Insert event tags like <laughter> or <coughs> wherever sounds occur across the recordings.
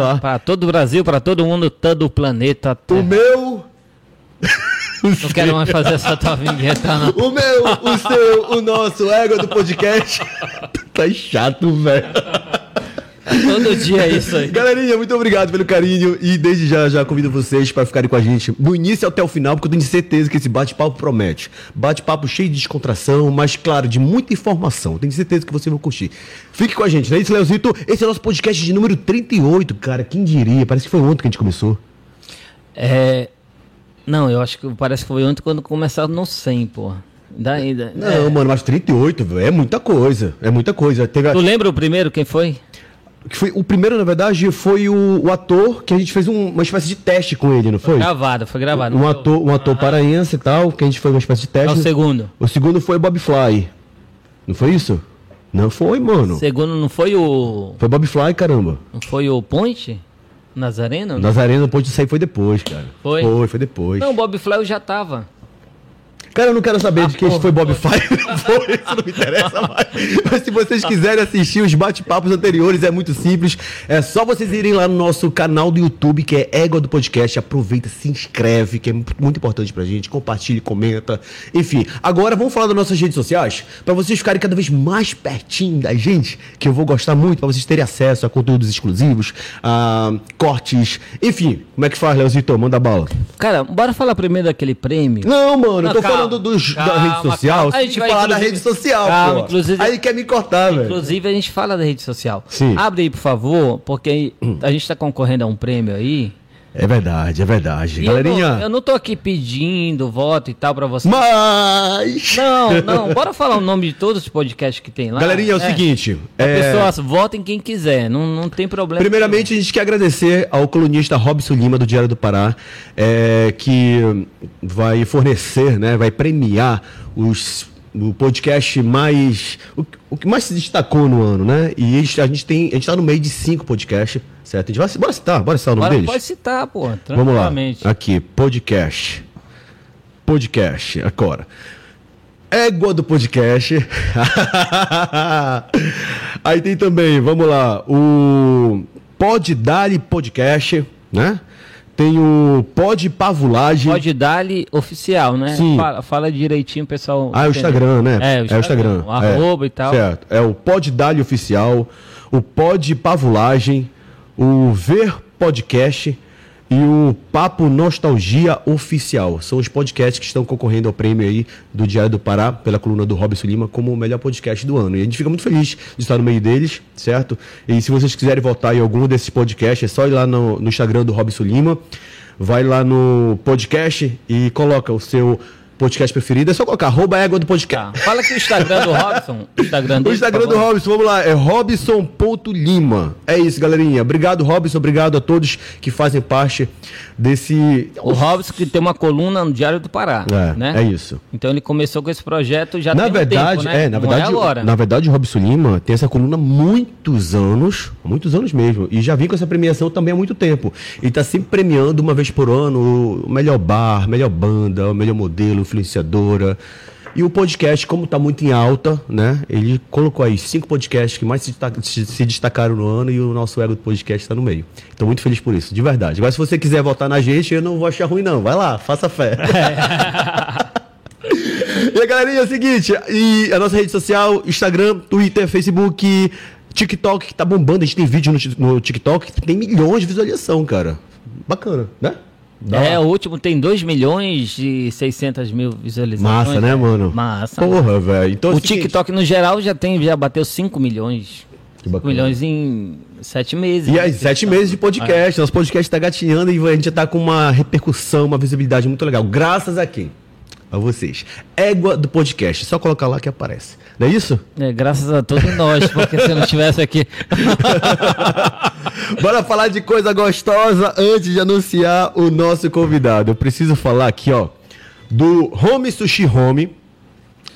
lá. Para todo o Brasil, para todo mundo, todo o planeta. O Terra. meu, Não quero mais fazer essa tua vinheta, não. o meu, o seu, o nosso ego do podcast. <laughs> tá chato, velho. Todo dia é isso aí. Galerinha, muito obrigado pelo carinho e desde já já convido vocês para ficarem com a gente do início até o final, porque eu tenho certeza que esse bate-papo promete. Bate-papo cheio de descontração, mas claro, de muita informação. Tenho certeza que você vai curtir. Fique com a gente, não é isso, Leozito? Esse é o nosso podcast de número 38, cara. Quem diria? Parece que foi ontem que a gente começou. É. Não, eu acho que parece que foi ontem quando começaram no 100, pô. Daí, da- Não, é. mano, mas 38, velho, é muita coisa. É muita coisa. Teve Tu lembra o primeiro quem foi? Que foi, o primeiro, na verdade, foi o, o ator que a gente fez um- uma espécie de teste com ele, não foi? Gravado, foi gravado. Um ator, um ator paraense e tal, que a gente foi uma espécie de foi? É teste. o segundo. O segundo foi Bob Fly. Não foi isso? Não foi, mano. Segundo não foi o. Foi Bob Fly, caramba. Não foi o Ponte? Nazareno? Nazareno, depois disso aí foi depois, cara. Foi? Foi, foi depois. Não, o Bob Fly eu já tava. Cara, eu não quero saber de quem porra, foi Bob. <laughs> Não foi, isso não me interessa mais. Mas se vocês quiserem assistir os bate-papos anteriores, é muito simples. É só vocês irem lá no nosso canal do YouTube, que é Égua do Podcast. Aproveita, se inscreve, que é muito importante pra gente. Compartilhe, comenta. Enfim, agora vamos falar das nossas redes sociais, pra vocês ficarem cada vez mais pertinho da gente, que eu vou gostar muito, pra vocês terem acesso a conteúdos exclusivos, a cortes. Enfim, como é que faz, Leozito? Manda bala. Cara, bora falar primeiro daquele prêmio. Não, mano, eu tô calma, falando dos, da calma, rede social. calma. A gente vai, falar da inclusive- rede social, Calma, inclusive- Aí quer me cortar, velho. Inclusive, a gente fala da rede social. Sim. Abre aí, por favor, porque <clears throat> a gente tá concorrendo a um prêmio aí. É verdade, é verdade. E eu Galerinha. não, eu não tô aqui pedindo voto e tal pra você. Mas. Não, não, bora falar o nome de todos os podcasts que tem lá. Galerinha, é o seguinte. A é, pessoa vota em quem quiser, não, não tem problema. Primeiramente, a gente quer agradecer ao colunista Robson Lima, do Diário do Pará, é, que vai fornecer, né, vai premiar os, o podcast mais. O, o que mais se destacou no ano, né? E a gente, a gente tem. A gente tá no meio de cinco podcasts, certo? A gente vai, bora citar, bora citar o nome Bora, deles? pode citar, pô, Vamos lá. Aqui, podcast. Podcast, agora. Égua do podcast. <laughs> Aí tem também, vamos lá, o Pod Dali Podcast, né? Tem o Pod Pavulagem. Pode dar-lhe oficial, né? Sim. Fala, fala direitinho, pessoal. Ah, é o. Instagram, né? É, o Instagram. O arroba é. e tal. Certo. É o Pod Dali Oficial, o Pod Pavulagem, o Ver Podcast e o Papo Nostalgia Oficial. São os podcasts que estão concorrendo ao prêmio aí do Diário do Pará, pela coluna do Robson Lima, como o melhor podcast do ano. E a gente fica muito feliz de estar no meio deles, certo? E se vocês quiserem votar em algum desses podcasts, é só ir lá no, no Instagram do Robson Lima, vai lá no podcast e coloca o seu podcast preferido. É só colocar arroba égua do podcast. Tá. Fala aqui o Instagram do Robson. O Instagram O dele, Instagram por do. Robson, vamos lá, é robson.lima. É isso, galerinha. Obrigado, Robson. Obrigado a todos que fazem parte desse. O Robson que tem uma coluna no Diário do Pará, É, né? é isso. Então ele começou com esse projeto já na tem um verdade, tempo, né? é, na Não verdade, é agora. na verdade, o Robson Lima tem essa coluna há muitos anos, muitos anos mesmo, e já vem com essa premiação também há muito tempo. E tá sempre premiando uma vez por ano o melhor bar, melhor banda, o melhor modelo, influenciadora. E o podcast, como tá muito em alta, né? Ele colocou aí cinco podcasts que mais se, destaca- se- se destacaram no ano e o nosso ego do podcast está no meio. Então, muito feliz por isso, de verdade. Agora, se você quiser votar na gente, eu não vou achar ruim, não. Vai lá, faça fé. <laughs> E a galerinha é o seguinte, e a nossa rede social, Instagram, Twitter, Facebook, TikTok, que tá bombando. A gente tem vídeo no, no TikTok que tem milhões de visualização, cara. Bacana, né? Dá É, o último tem 2 milhões e 600 mil visualizações. Massa, né, mano? Massa. Porra, velho. Então, o seguinte- TikTok no geral já tem, já bateu 5 milhões. Que 5 bacana. milhões em 7 meses. E né? aí, sete meses de podcast. Nosso podcast tá gatinhando e a gente já tá com uma repercussão, uma visibilidade muito legal. Graças a quem? A vocês. Égua do podcast. Só colocar lá que aparece. Não é isso? É, graças a todos nós, porque se eu não estivesse aqui. <laughs> Bora falar de coisa gostosa antes de anunciar o nosso convidado. Eu preciso falar aqui, ó, do Home Sushi Home.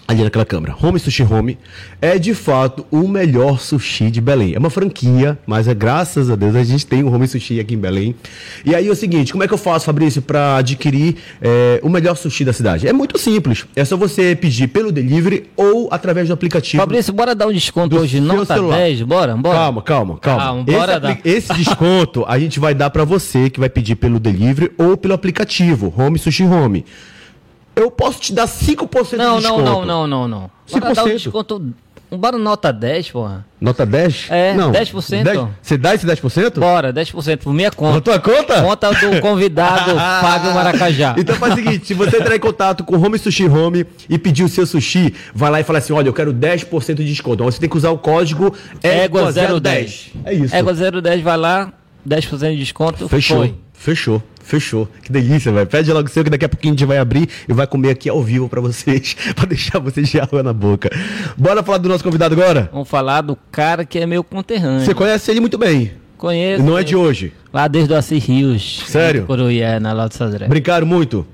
Ali naquela câmera. Home Sushi Home é de fato o melhor sushi de Belém. É uma franquia, mas é graças a Deus a gente tem o Home Sushi aqui em Belém. E aí é o seguinte, como é que eu faço, Fabrício, para adquirir é, o melhor sushi da cidade? É muito simples. É só você pedir pelo delivery ou através do aplicativo. Fabrício, bora dar um desconto hoje, seu nota celular. 10, bora, bora. Calma, calma, calma. Calma, bora esse, dar. esse desconto a gente vai dar pra você que vai pedir pelo delivery ou pelo aplicativo Home Sushi Home. Eu posso te dar 5% Não, de não, desconto. não, não, não, não. Bora dar um 5%. desconto, bora nota 10, porra. Nota 10? É, não. 10%. 10 Você dá esse 10%? Bora, 10% por minha Na conta. tua conta? Conta do <laughs> convidado Fábio Maracajá. Então faz o seguinte, se você entrar em contato com o Home Sushi Home e pedir o seu sushi, vai lá e fala assim, olha, eu quero 10% de desconto. Então você tem que usar o código Égua ÉGUA010. 010. É isso. Égua 010, vai lá, 10% de desconto. Fechou. Foi. Fechou. Fechou. Que delícia, velho. Pede logo seu que daqui a pouquinho a gente vai abrir e vai comer aqui ao vivo pra vocês, <laughs> pra deixar vocês de água na boca. Bora falar do nosso convidado agora? Vamos falar do cara que é meu conterrâneo. Você conhece ele muito bem. Conheço. Não é de hoje. Lá desde o Assis Rios. Sério? Coruié, na Lato Sodré. Brincaram muito?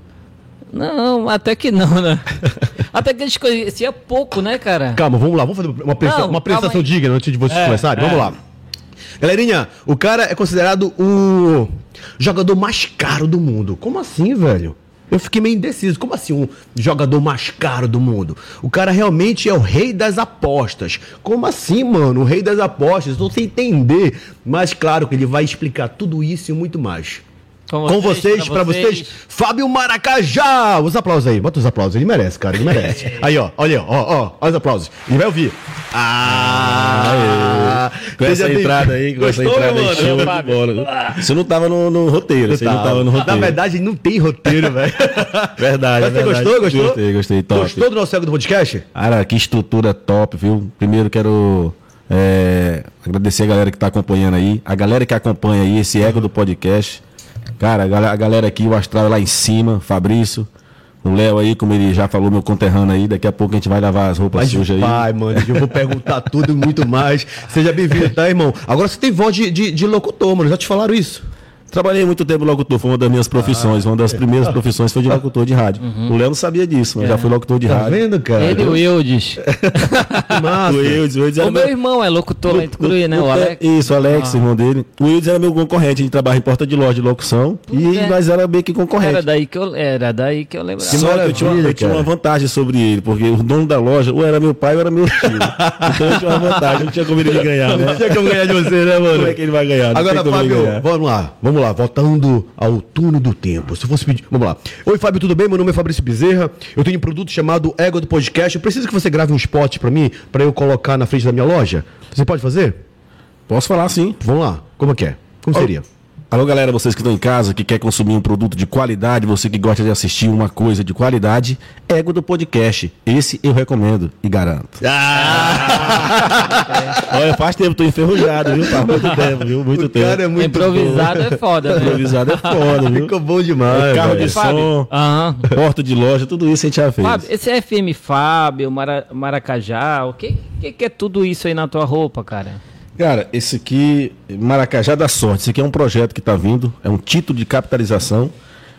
Não, até que não, né? <laughs> até que a gente conhecia pouco, né, cara? Calma, vamos lá. Vamos fazer uma, presta- Não, uma prestação digna antes de vocês É, começarem. Vamos é. lá. Galerinha, o cara é considerado o jogador mais caro do mundo. Como assim, velho? Eu fiquei meio indeciso. Como assim um jogador mais caro do mundo? O cara realmente é o rei das apostas. Como assim, mano? O rei das apostas? Estou sem entender. Mas claro que ele vai explicar tudo isso e muito mais. Com vocês, pra vocês, Fábio Maracajá! Os aplausos aí, bota os aplausos, ele merece, cara, ele merece. Aí, ó, olha, ó, ó, ó os aplausos. Ele vai ouvir. Ah! Com essa Seja bem- entrada aí, com essa Gostou, entrada meu aí, show de bola. Você não tava no, no roteiro, você não tava no Na roteiro. verdade, não tem roteiro, velho. <laughs> Verdade, Mas você é verdade. gostou, gostou? Gostei, gostei, top. Gostou do nosso cego do podcast? Cara, que estrutura top, viu? Primeiro quero é, agradecer a galera que tá acompanhando aí, a galera que acompanha aí esse ego do podcast. Cara, a gal- a galera aqui, o Astral lá em cima, Fabrício, o Léo aí, como ele já falou, meu conterrâneo aí, daqui a pouco a gente vai lavar as roupas Mas sujas aí. vai, mano, eu vou perguntar tudo e muito mais. Seja bem-vindo, tá, irmão? Agora você tem voz de, de, de locutor, mano, já te falaram isso? Trabalhei muito tempo locutor, foi uma das minhas profissões, uma das primeiras profissões foi de locutor de rádio. O Léo não sabia disso, mas já fui locutor de Tá rádio. vendo, cara? Ele e o Eudes. <laughs> O Eudes, o Eudes era o meu irmão é locutor lá em Tucuruí, né? O Alex. Isso, o Alex, irmão dele. O Wildes era meu concorrente, a gente trabalha em porta de loja de locução. E É. nós era meio que concorrente. Era daí que eu, era daí que eu lembrava. Que Só que eu tinha, uma, eu tinha uma vantagem sobre ele, porque o dono da loja ou era meu pai ou era meu tio. <laughs> então eu tinha uma vantagem, não tinha como ele ganhar, Não né? tinha como ganhar de você, né, mano? Como é que ele vai ganhar? Não Agora, ele Fábio, ganhar. vamos lá, vamos lá, voltando ao túnel do tempo. Se fosse pedir. Vamos lá. Oi, Fábio, tudo bem? Meu nome é Fabrício Bezerra. Eu tenho um produto chamado Ego do Podcast. Eu preciso que você grave um spot pra mim, pra eu colocar na frente da minha loja. Você pode fazer? Posso falar sim. Vamos lá. Como é que é? Como seria? Alô, galera, vocês que estão em casa, que quer consumir um produto de qualidade, você que gosta de assistir uma coisa de qualidade, Ego do Podcast. Esse eu recomendo e garanto. <laughs> Olha, faz tempo, tô enferrujado, viu? Faz muito <laughs> tempo, viu? Muito O tempo. cara é muito Improvisado é foda, né? Improvisado é foda, viu? Ficou bom demais. Carro velho. de Fábio. som, Aham. porta de loja, tudo isso a gente já fez. Fábio, esse é FM Fábio, Mara- Maracajá, o que, que, que é tudo isso aí na tua roupa, cara? Cara, esse aqui, Maracajá da Sorte, esse aqui é um projeto que está vindo, é um título de capitalização.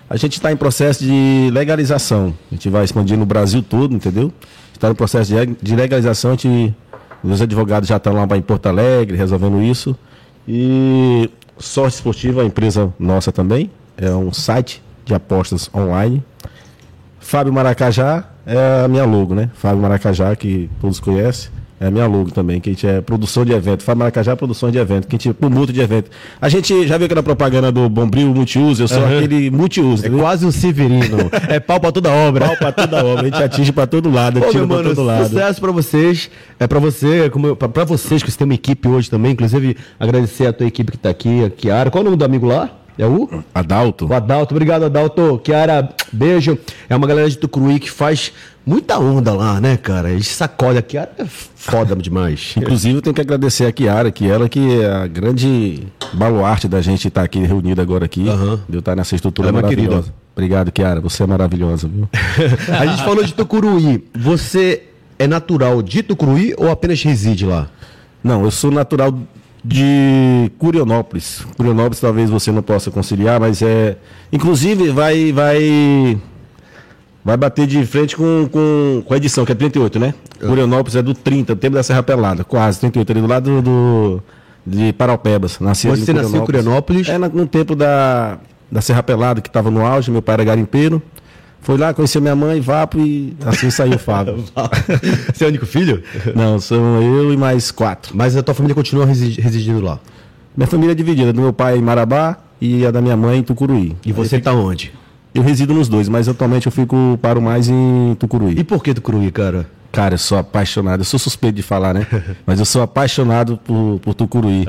A gente está em processo de legalização. A gente vai expandir no Brasil todo, entendeu? Está no processo de leg- de legalização. A gente, os advogados já estão lá em Porto Alegre resolvendo isso. E Sorte Esportiva, a empresa nossa também, é um site de apostas online. Fábio Maracajá é a minha logo, né? Fábio Maracajá, que todos conhecem, é a minha logo também, que a gente é produção de evento. Fábio Maracajá é produção de evento, que a gente promuta de evento. A gente já viu aquela propaganda do Bombril multiuso, eu sou aquele multiuso, É entendeu? quase um Severino. <laughs> é pau pra toda obra. Pau pra toda obra, a gente atinge pra todo lado, Pô, atira meu pra mano, todo lado. sucesso pra vocês. É pra você, como eu- pra, pra vocês que você tem uma equipe hoje também. Inclusive, agradecer a tua equipe que tá aqui, a Kiara. Qual é o nome do amigo lá? É o? Adalto, O Adalto. Obrigado, Adalto. Kiara, beijo. É uma galera de Tucuruí que faz muita onda lá, né, cara? A gente sacode. A Kiara é foda demais. Inclusive, eu tenho que agradecer a Kiara, que ela que é a grande baluarte da gente estar aqui reunido agora aqui. Aham. De eu estar nessa estrutura Ela é maravilhosa. querida. Obrigado, Kiara. Você é maravilhosa, viu? <laughs> a gente falou de Tucuruí. Você é natural de Tucuruí ou apenas reside lá? Não, eu sou natural de Curionópolis. Curionópolis talvez você não possa conciliar, mas é. Inclusive, vai. vai Vai bater de frente com, com, com a edição, que é 38, né? Curionópolis é do 30, tempo da Serra Pelada, quase, 38, ali do lado do, de Paraupebas. Nasci Você nasceu em Curionópolis? É, no tempo da, da Serra Pelada, que estava no auge, meu pai era garimpeiro. Foi lá, conheceu minha mãe, Vapo, e assim saiu o Fábio. <laughs> Você é o único filho? Não, são eu e mais quatro. Mas a tua família continua resi- residindo lá. Minha família é dividida, do meu pai em Marabá e a da minha mãe em Tucuruí. E você tá onde? Eu resido nos dois, mas atualmente eu fico, paro mais em Tucuruí. E por que Tucuruí, cara? Cara, eu sou apaixonado. Eu sou suspeito de falar, né? <laughs> Mas eu sou apaixonado por, por Tucuruí.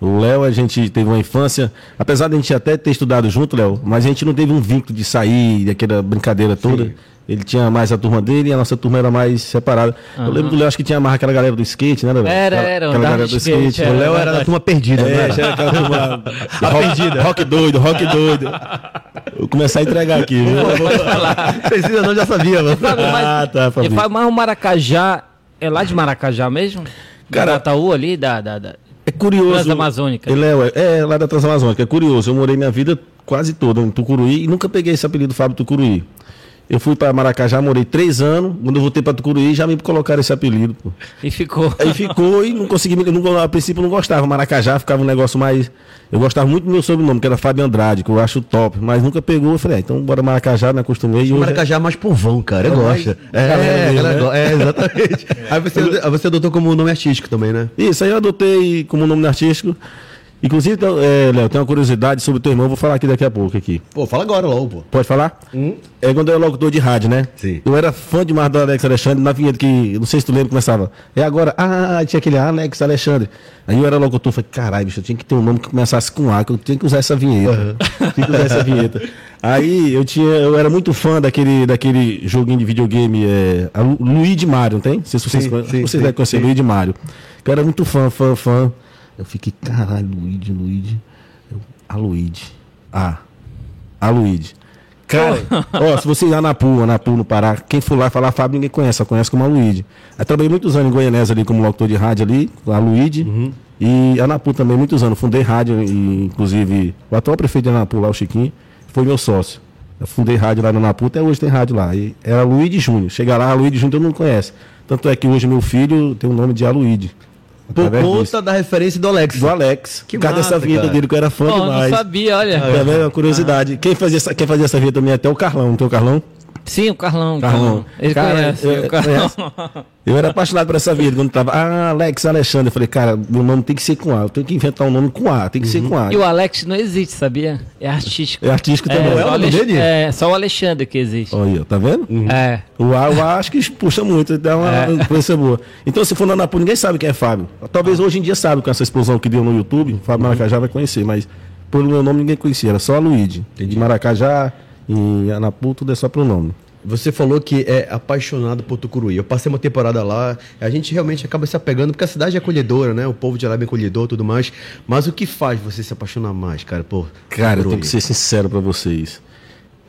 O Léo, a gente teve uma infância, apesar de a gente até ter estudado junto, Léo, mas a gente não teve um vínculo de sair, daquela brincadeira toda. Ele tinha mais a turma dele e a nossa turma era mais separada. Eu lembro do Léo, acho que tinha mais aquela galera do skate, né, Léo? Era, era, Aquela galera do skate, skate. O Léo era da turma perdida, É, né? era aquela turma. <laughs> <laughs> rock, rock doido, rock doido. Vou começar a entregar aqui, viu? Falar. Precisa não, já sabia, mano. Fábio, mas, Ah, tá, e mas o Maracajá é lá de Maracajá mesmo? Cara- Itaú ali, da, da, da- É curioso. Transamazônica. Ele é, é lá da Transamazônica. É curioso. Eu morei minha vida quase toda em Tucuruí e nunca peguei esse apelido Fábio Tucuruí. Eu fui para Maracajá, morei três anos. Quando eu voltei para Tucuruí, já me colocaram esse apelido. Pô. E ficou. Aí ficou e não consegui. me- Não, a princípio eu não gostava. Maracajá ficava um negócio mais. Eu gostava muito do meu sobrenome, que era Fábio Andrade, que eu acho top. Mas nunca pegou. Eu falei, ah, então bora Maracajá, me acostumei. E é- Maracajá é mais povão, cara. Eu É gosto. É, galera dele, galera né? é, exatamente. <laughs> Aí você, aí você adotou como nome artístico também, né? Isso, aí eu adotei como nome artístico. Inclusive, então, é, Léo, tem uma curiosidade sobre o teu irmão, vou falar aqui daqui a pouco aqui. Pô, fala agora logo, pô. Pode falar? É quando eu era locutor de rádio, né? Sim. Eu era fã demais do Alex Alexandre, na vinheta que, não sei se tu lembra, começava. É agora, ah, tinha aquele Alex Alexandre. Aí eu era locutor, falei, caralho, bicho, eu tinha que ter um nome que começasse com A, que eu tinha que usar essa vinheta. tinha que usar essa vinheta. Aí eu tinha, eu era muito fã daquele, daquele joguinho de videogame, é, a Lu- Luigi Mario, não tem? Não sei se vocês, Sim, vocês sim, devem conhecer sim. Luigi Mario. Eu era muito fã, fã, fã. Eu fiquei, caralho, Luigi, Luigi. Eu, a Luigi. Ah, a Luigi. Cara, <laughs> ó, se você ir lá na PU, na PU no Pará, quem for lá falar Fábio, ninguém conhece, só conhece como a Luigi. Eu trabalhei muitos anos em Goianésia ali como locutor de rádio ali, com a Luigi. E a Anapu também, muitos anos. Fundei rádio, e, inclusive, o atual prefeito de Anapu lá, o Chiquinho, foi meu sócio. Eu fundei rádio lá no Anapu, até hoje tem rádio lá. E era Luigi Júnior. Chega lá, Luigi Júnior todo mundo conhece. Tanto é que hoje meu filho tem o nome de Aluide. Por Através conta disso. da referência do Alex. do Alex. Que por causa massa, dessa vinheta cara. dele, que eu era fã não demais. sabia, olha. Tá vendo? Uma curiosidade. Quem fazia essa, quem fazia essa vinheta também é até o Carlão, não tem o Carlão? Sim, o Carlão. Carlão. Ele Cara, conhece. eu- o Carlão. Eu era apaixonado por essa vida quando tava. Ah, Alex Alexandre. Eu falei, cara, meu nome tem que ser com A. Eu tenho que inventar um nome com A. Tem que ser com A. E o Alex não existe, sabia? É artístico. É artístico É, também. é o só, nome Alex- dele? é, só o Alexandre que existe. Olha, aí, tá vendo? É. O A, o A acho que puxa muito, dá uma É. coisa boa. Então, se for na Anapu, ninguém sabe quem é Fábio. Talvez hoje em dia sabe com essa explosão que deu no YouTube. Fábio Maracajá vai conhecer, mas pelo meu nome ninguém conhecia. Era só a Luíde. De Maracajá, em Anapu, tudo é só pelo nome. Você falou que é apaixonado por Tucuruí. Eu passei uma temporada lá, a gente realmente acaba se apegando, porque a cidade é acolhedora, né? O povo de lá é bem acolhedor e tudo mais. Mas o que faz você se apaixonar mais, cara, por Cara, eu Tucuruí? tenho que ser sincero pra vocês.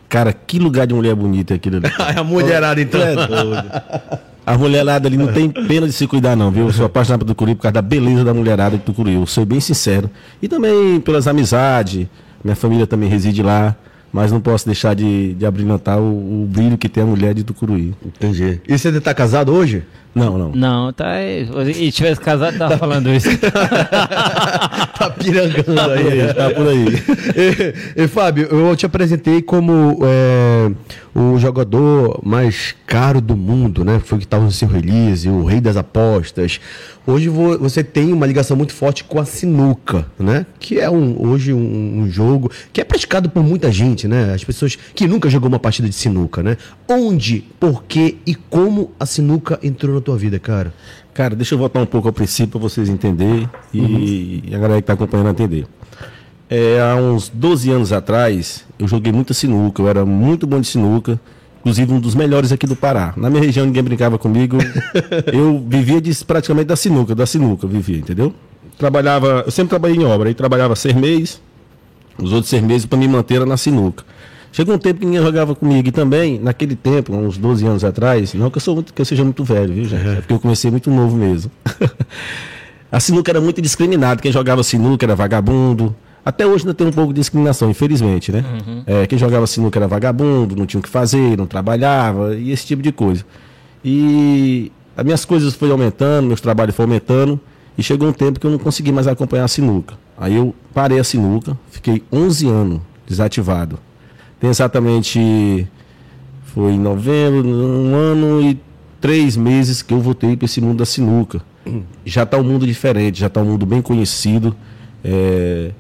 Cara, que lugar de mulher bonita é aquilo ali. <laughs> A mulherada, então. É doido. A mulherada ali não tem pena de se cuidar, não, viu? Eu sou apaixonado por Tucuruí por causa da beleza da mulherada de Tucuruí. Eu sou bem sincero. E também pelas amizades. Minha família também reside lá. Mas não posso deixar de, de abrilhantar o, o brilho que tem a mulher de Tucuruí. Entendi. E você tá casado hoje? Não, não. Não, tá. E tivesse casado, tava falando isso. <laughs> tá pirangando aí. Tá por aí. <laughs> e, e, Fábio, eu te apresentei como é, o jogador mais caro do mundo, né? Foi que estava no seu release, o rei das apostas. Hoje vo- você tem uma ligação muito forte com a sinuca, né? Que é um, hoje um, um jogo que é praticado por muita gente, né? As pessoas que nunca jogou uma partida de sinuca, né? Onde, por que e como a sinuca entrou na tua vida, cara? Cara, deixa eu voltar um pouco ao princípio para vocês entenderem e, e a galera que está acompanhando entender. É, há uns 12 anos atrás, eu joguei muita sinuca, eu era muito bom de sinuca, inclusive um dos melhores aqui do Pará. Na minha região ninguém brincava comigo, <laughs> eu vivia de, praticamente da sinuca, da sinuca, eu vivia, entendeu? Trabalhava, eu sempre trabalhei em obra, aí trabalhava seis meses, os outros seis meses para me manter era na sinuca. Chegou um tempo que ninguém jogava comigo e também, naquele tempo, uns 12 anos atrás, não que eu, sou muito, que eu seja muito velho, viu, gente? É porque eu comecei muito novo mesmo. <laughs> a sinuca era muito discriminada. Quem jogava sinuca era vagabundo. Até hoje ainda tem um pouco de discriminação, infelizmente, né? É, quem jogava sinuca era vagabundo, não tinha o que fazer, não trabalhava, e esse tipo de coisa. E as minhas coisas foram aumentando, meus trabalhos foram aumentando, e chegou um tempo que eu não consegui mais acompanhar a sinuca. Aí eu parei a sinuca, fiquei 11 anos desativado. Tem exatamente, foi em novembro, um ano e três meses que eu voltei para esse mundo da sinuca. Já está um mundo diferente, já está um mundo bem conhecido. É,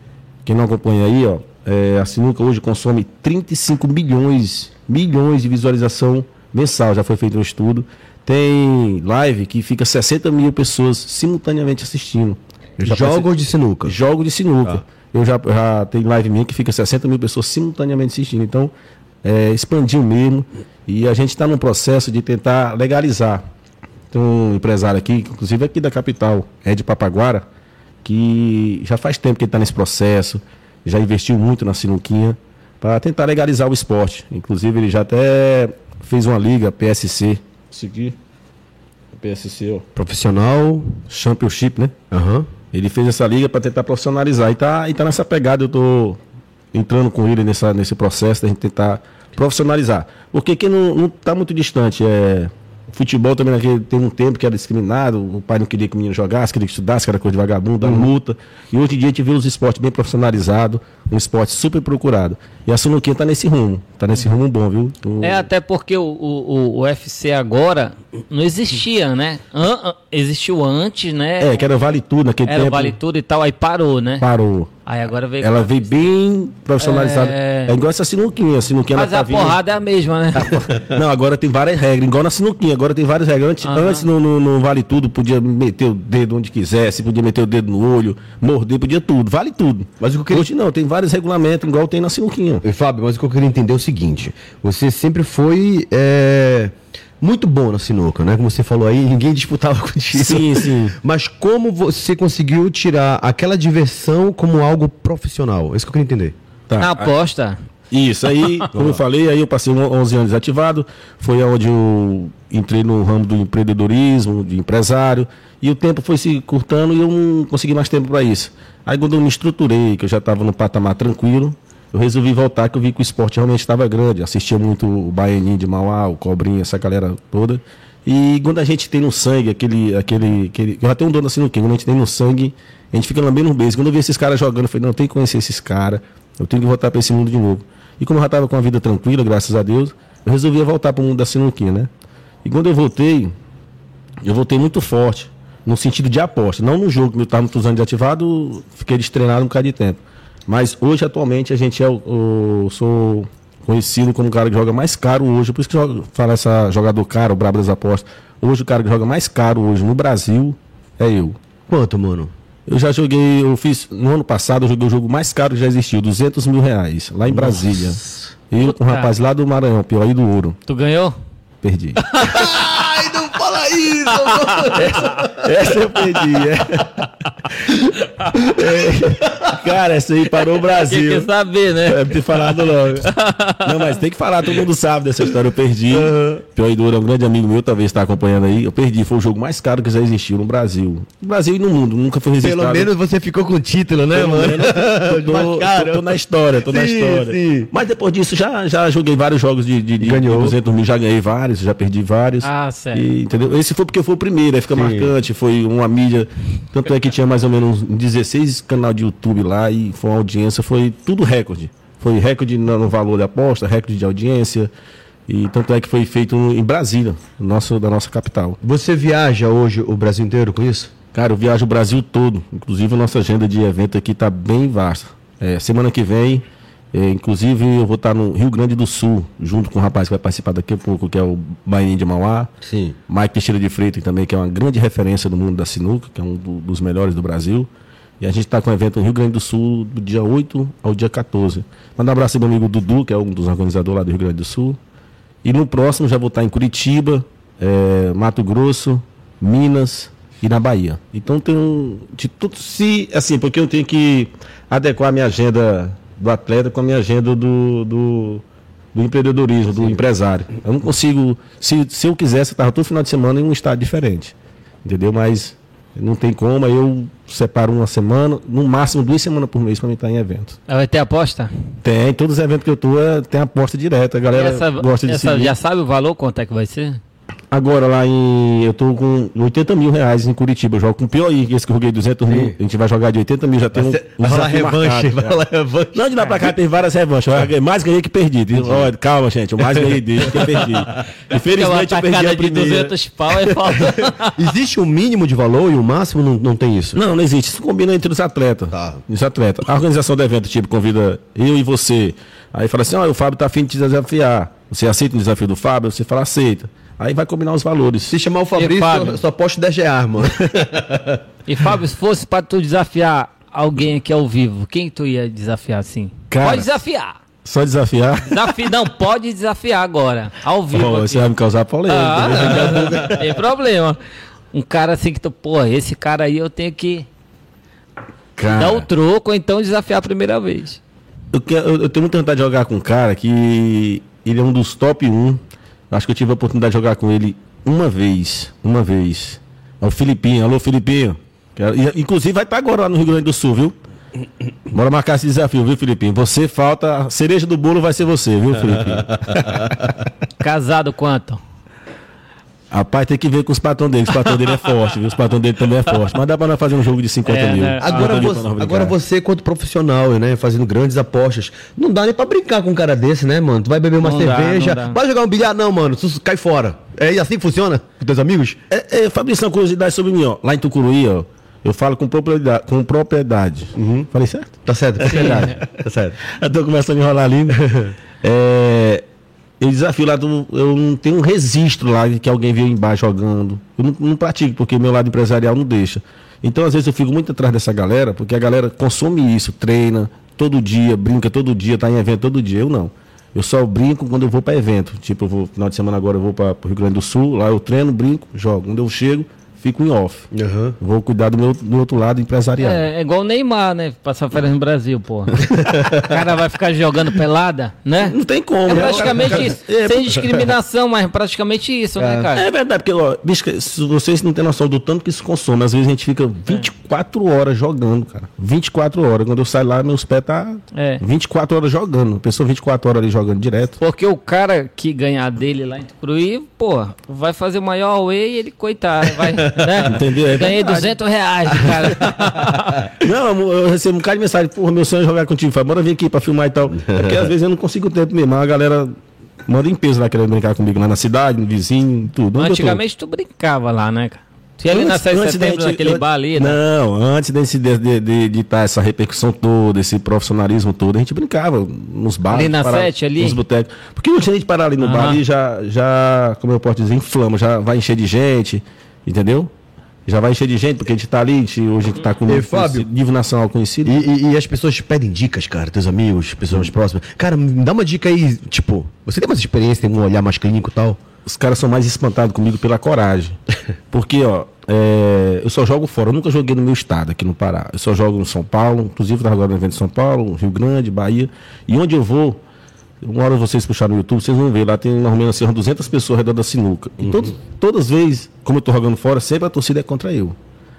quem não acompanha aí, ó, é, a sinuca hoje consome 35 milhões, milhões de visualização mensal. Já foi feito um estudo. Tem live que fica 60 mil pessoas simultaneamente assistindo. Jogos de sinuca. Jogo de sinuca. Eu já, já tenho live minha que fica 60 mil pessoas simultaneamente assistindo. Então, é, expandiu mesmo. E a gente está num processo de tentar legalizar. Tem um empresário aqui, inclusive aqui da capital, é de Papaguara, que já faz tempo que ele está nesse processo, já investiu muito na sinuquinha, para tentar legalizar o esporte. Inclusive, ele já até fez uma liga, PSC. Aqui. PSC, ó. Profissional. Championship, né? Aham. Ele fez essa liga para tentar profissionalizar. E tá, e tá nessa pegada, eu tô entrando com ele nessa, nesse processo da gente tentar profissionalizar. Porque quem não, não tá muito distante é. O futebol também naquele, tem um tempo que era discriminado, o pai não queria que o menino jogasse, queria que estudasse, que era coisa de vagabundo, dá multa. E hoje em dia a gente vê os esportes bem profissionalizados, um esporte super procurado. E a Sunuquinha tá nesse rumo, tá nesse rumo bom, viu? O- É até porque o, o, o UFC agora não existia, né? An- existiu antes, né? É, que era vale tudo naquele Era tempo. Vale Tudo e tal, aí parou, né? Parou. Aí agora veio. Ela veio bem profissionalizada. É. É, igual essa sinuquinha. A sinuquinha Mas ela a tá vindo- porrada é a mesma, né? <laughs> Não, agora tem várias regras, igual na sinuquinha, agora tem várias regras. Antes, Aham. antes no, no- no Vale Tudo, podia meter o dedo onde quisesse, podia meter o dedo no olho, morder, podia tudo, vale tudo. Mas o que eu queria- Hoje não, tem vários regulamentos, igual tem na sinuquinha. E, Fábio, mas o que eu queria entender é o seguinte: você sempre foi é, muito bom na sinuca, né? Como você falou aí, ninguém disputava <laughs> contigo. Sim, sim. Mas como você conseguiu tirar aquela diversão como algo profissional? É isso que eu queria entender. Tá. Na aposta. Isso, aí, <laughs> como eu falei, aí eu passei um- 11 anos desativado, foi onde eu entrei no ramo do empreendedorismo, de empresário, e o tempo foi se curtando e eu não consegui mais tempo para isso. Aí quando eu me estruturei, que eu já estava no patamar tranquilo, eu resolvi voltar, que eu vi que o esporte realmente estava grande, assistia muito o Baianinho de Mauá, o Cobrinha, essa galera toda, e quando a gente tem no sangue aquele, aquele, aquele eu já tenho um dono assim no quando a gente tem no sangue, a gente fica lambendo um beijo. Quando eu vi esses caras jogando, eu falei, não, eu tenho que conhecer esses caras, eu tenho que voltar para esse mundo de novo. E como eu já estava com a vida tranquila, graças a Deus, eu resolvi voltar para o mundo da sinuquinha, né? E quando eu voltei, eu voltei muito forte, no sentido de aposta. Não no jogo, eu estava muitos anos de ativado, fiquei destreinado um bocado de tempo. Mas hoje, atualmente, a gente é o, o- sou conhecido como o cara que joga mais caro hoje. Por isso que joga, fala essa jogador caro, Brabo das Apostas. Hoje o cara que joga mais caro hoje no Brasil é eu. Quanto, mano? Eu já joguei, eu fiz, no ano passado, eu joguei o jogo mais caro que já existiu, 200 mil reais, lá em Brasília. Eu com um rapaz lá do Maranhão, pior aí do ouro. Tu ganhou? Perdi. <laughs> Fala isso! Essa eu perdi, é. É. Cara, essa aí parou o Quem Brasil. quer saber, né? É ter falado logo. Não, mas tem que falar, todo mundo sabe dessa história. Eu perdi. Pior e duro, é um grande amigo meu, talvez está acompanhando aí. Eu perdi, foi o jogo mais caro que já existiu no Brasil. No Brasil e no mundo, nunca foi registrado. Pelo menos você ficou com o título, né, Pelo mano? menos, <laughs> tô, tô- caro. tô na história, tô na Sim, história. sim. Mas depois disso, já, já joguei vários jogos de, de, de, Ganhou. de 200 mil, já ganhei vários, já perdi vários. Ah, certo. E, entendeu? Esse foi porque foi o primeiro, aí fica marcante, foi uma mídia. Tanto é que tinha mais ou menos uns 16 canal de YouTube lá e foi uma audiência, foi tudo recorde. Foi recorde no, valor de aposta, recorde de audiência. E tanto é que foi feito em Brasília, no nosso, da nossa capital. Você viaja hoje o Brasil inteiro com isso? Cara, eu viajo o Brasil todo. Inclusive, a nossa agenda de evento aqui está bem vasta. É, semana que vem, é, inclusive, eu vou estar no Rio Grande do Sul, junto com o rapaz que vai participar daqui a pouco, que é o Baianinho de Mauá. Sim. Mike Teixeira de Freitas também, que é uma grande referência no mundo da sinuca, que é um do- dos melhores do Brasil. E a gente está com um evento no Rio Grande do Sul do dia 8 ao dia 14. Manda um abraço aí, meu amigo Dudu, que é um dos organizadores lá do Rio Grande do Sul. E no próximo já vou estar em Curitiba, eh, Mato Grosso, Minas e na Bahia. Então tem um. De tudo se. Assim, porque eu tenho que adequar a minha agenda do atleta com a minha agenda do, do, do empreendedorismo, do empresário. Eu não consigo. Se, se eu quisesse, eu estava todo final de semana em um estado diferente. Entendeu? Mas Não tem como, aí eu separo uma semana, no máximo duas semanas por mês pra mim estar em evento. Vai ter aposta? Tem, todos os eventos que eu tô, é, tem aposta direta. A galera essa, gosta de essa seguir. já sabe o valor, quanto é que vai ser? Agora lá em. Eu tô com 80 mil reais em Curitiba. Eu jogo com o pior aí, esse que eu joguei 200 mil. A gente vai jogar de 80 mil, já tem um, Vai, um rolar desafio revanche, vai é. rolar revanche. Não, de lá pra cá tem várias revanches. Eu ganhei- mais ganhei que perdi. Olha, calma, gente. Eu mais ganhei <laughs> dele que perdi. Infelizmente eu perdi a de primeira. 200 pau é falta. <laughs> Existe um mínimo de valor e um máximo? Não, não tem isso. Não, não existe. Isso combina entre os atletas. Tá. Os atletas. A organização do evento, tipo, convida eu e você. Aí fala assim: ó, o Fábio tá afim de te desafiar. Você aceita o desafio do Fábio? Você fala, aceita. Aí vai combinar os valores. Se chamar o Fabrício, Fábio? eu só posto 10 reais, mano. E Fábio, se fosse pra tu desafiar alguém aqui ao vivo, quem tu ia desafiar assim? Cara. Pode desafiar. Só desafiar. Desafi... Não, pode desafiar agora, ao vivo. Aqui. você vai me causar polêmica. Ah, né? não, tem problema. Um cara assim que tu, pô, esse cara aí eu tenho que Cara, dar o troco ou então desafiar a primeira vez. eu, quero- eu- eu tenho muita vontade de jogar com um cara que ele é um dos top 1. Acho que eu tive a oportunidade de jogar com ele uma vez. Uma vez. É o Filipinho. Alô, Filipinho. Inclusive vai estar agora lá no Rio Grande do Sul, viu? Bora marcar esse desafio, viu, Filipinho? Você falta. A cereja do bolo vai ser você, viu, Filipinho? <laughs> Casado quanto? Rapaz, tem que ver com os patrões dele. Os patrões dele é forte, viu? Os patrões dele também é forte. Mas dá pra nós fazer um jogo de 50 É, mil. né? Agora, 50 mil você, agora você, quanto profissional, né? Fazendo grandes apostas. Não dá nem pra brincar com um cara desse, né, mano? Tu vai beber uma Não cerveja. dá. vai jogar um bilhar? Não, mano. Tu cai fora. É assim que funciona? Com teus amigos? É, é, Fabrício, uma curiosidade sobre mim, ó. Lá em Tucuruí, ó, eu falo com propriedade. Com propriedade. Falei certo? Tá certo? Propriedade. <laughs> tá certo. Eu tô começando a enrolar ali. né? é, eu desafio lá, do, eu não tenho um registro lá que alguém veio embaixo jogando. Eu não, não pratico, porque meu lado empresarial não deixa. Então, às vezes, eu fico muito atrás dessa galera, porque a galera consome isso, treina todo dia, brinca todo dia, tá em evento todo dia. Eu não. Eu só brinco quando eu vou para evento. Tipo, eu vou, final de semana agora eu vou para o Rio Grande do Sul, lá eu treino, brinco, jogo. Quando eu chego, fico em off. Aham. Vou cuidar do meu do outro lado empresarial. É, é igual o Neymar, né? Passar férias no Brasil, pô. <laughs> o cara vai ficar jogando pelada, né? Não tem como. É praticamente isso. É, Sem discriminação, mas praticamente isso, né, cara? É verdade, porque ó, bicho, se vocês não têm noção do tanto que isso consome, às vezes a gente fica 24 horas jogando, cara. 24 horas. Quando eu saio lá, meus pés tá É. 24 horas jogando. Pessoa 24 horas ali jogando direto. Porque o cara que ganhar dele lá em Tucuruí, pô, vai fazer o maior away e ele, coitado, vai, <laughs> né? <laughs> Entendeu? É Ganhei verdade. 200 reais, cara. <laughs> Não, eu recebo um cara de mensagem, porra, meu sonho é jogar contigo. Fala, bora vir aqui pra filmar e tal. É porque às vezes eu não consigo tempo mesmo. A galera manda em peso lá querendo brincar comigo lá na cidade, no vizinho, tudo. Antigamente tu brincava lá, né, cara? Se ali na 7 de setembro, gente- naquele bar ali, né? Não, antes desse, de, de, de, de tá essa repercussão toda, esse profissionalismo todo, a gente brincava nos bares. Ali na parava sete, ali? Nos botecos. Porque antes a gente parar ali no bar, Aham. ali já, já, como eu posso dizer, inflama, já vai encher de gente, entendeu? Já vai encher de gente, porque a gente tá ali, a gente, hoje tá com Ei, nível, Fábio. nível nacional conhecido. E, e- e as pessoas pedem dicas, cara, teus amigos, pessoas próximas. Cara, me dá uma dica aí, tipo, você tem mais experiência, tem um olhar mais clínico e tal? Os caras são mais espantados comigo pela coragem. <laughs> Porque, ó, é, eu só jogo fora. Eu nunca joguei no meu estado, aqui no Pará. Eu só jogo no São Paulo. Inclusive, eu tava agora no evento de São Paulo, Rio Grande, Bahia. E onde eu vou, uma hora vocês puxarem no YouTube, vocês vão ver. Lá tem normalmente assim, umas 200 pessoas ao redor da sinuca. E todos, todas as vezes, como eu tô jogando fora, sempre a torcida é contra eu.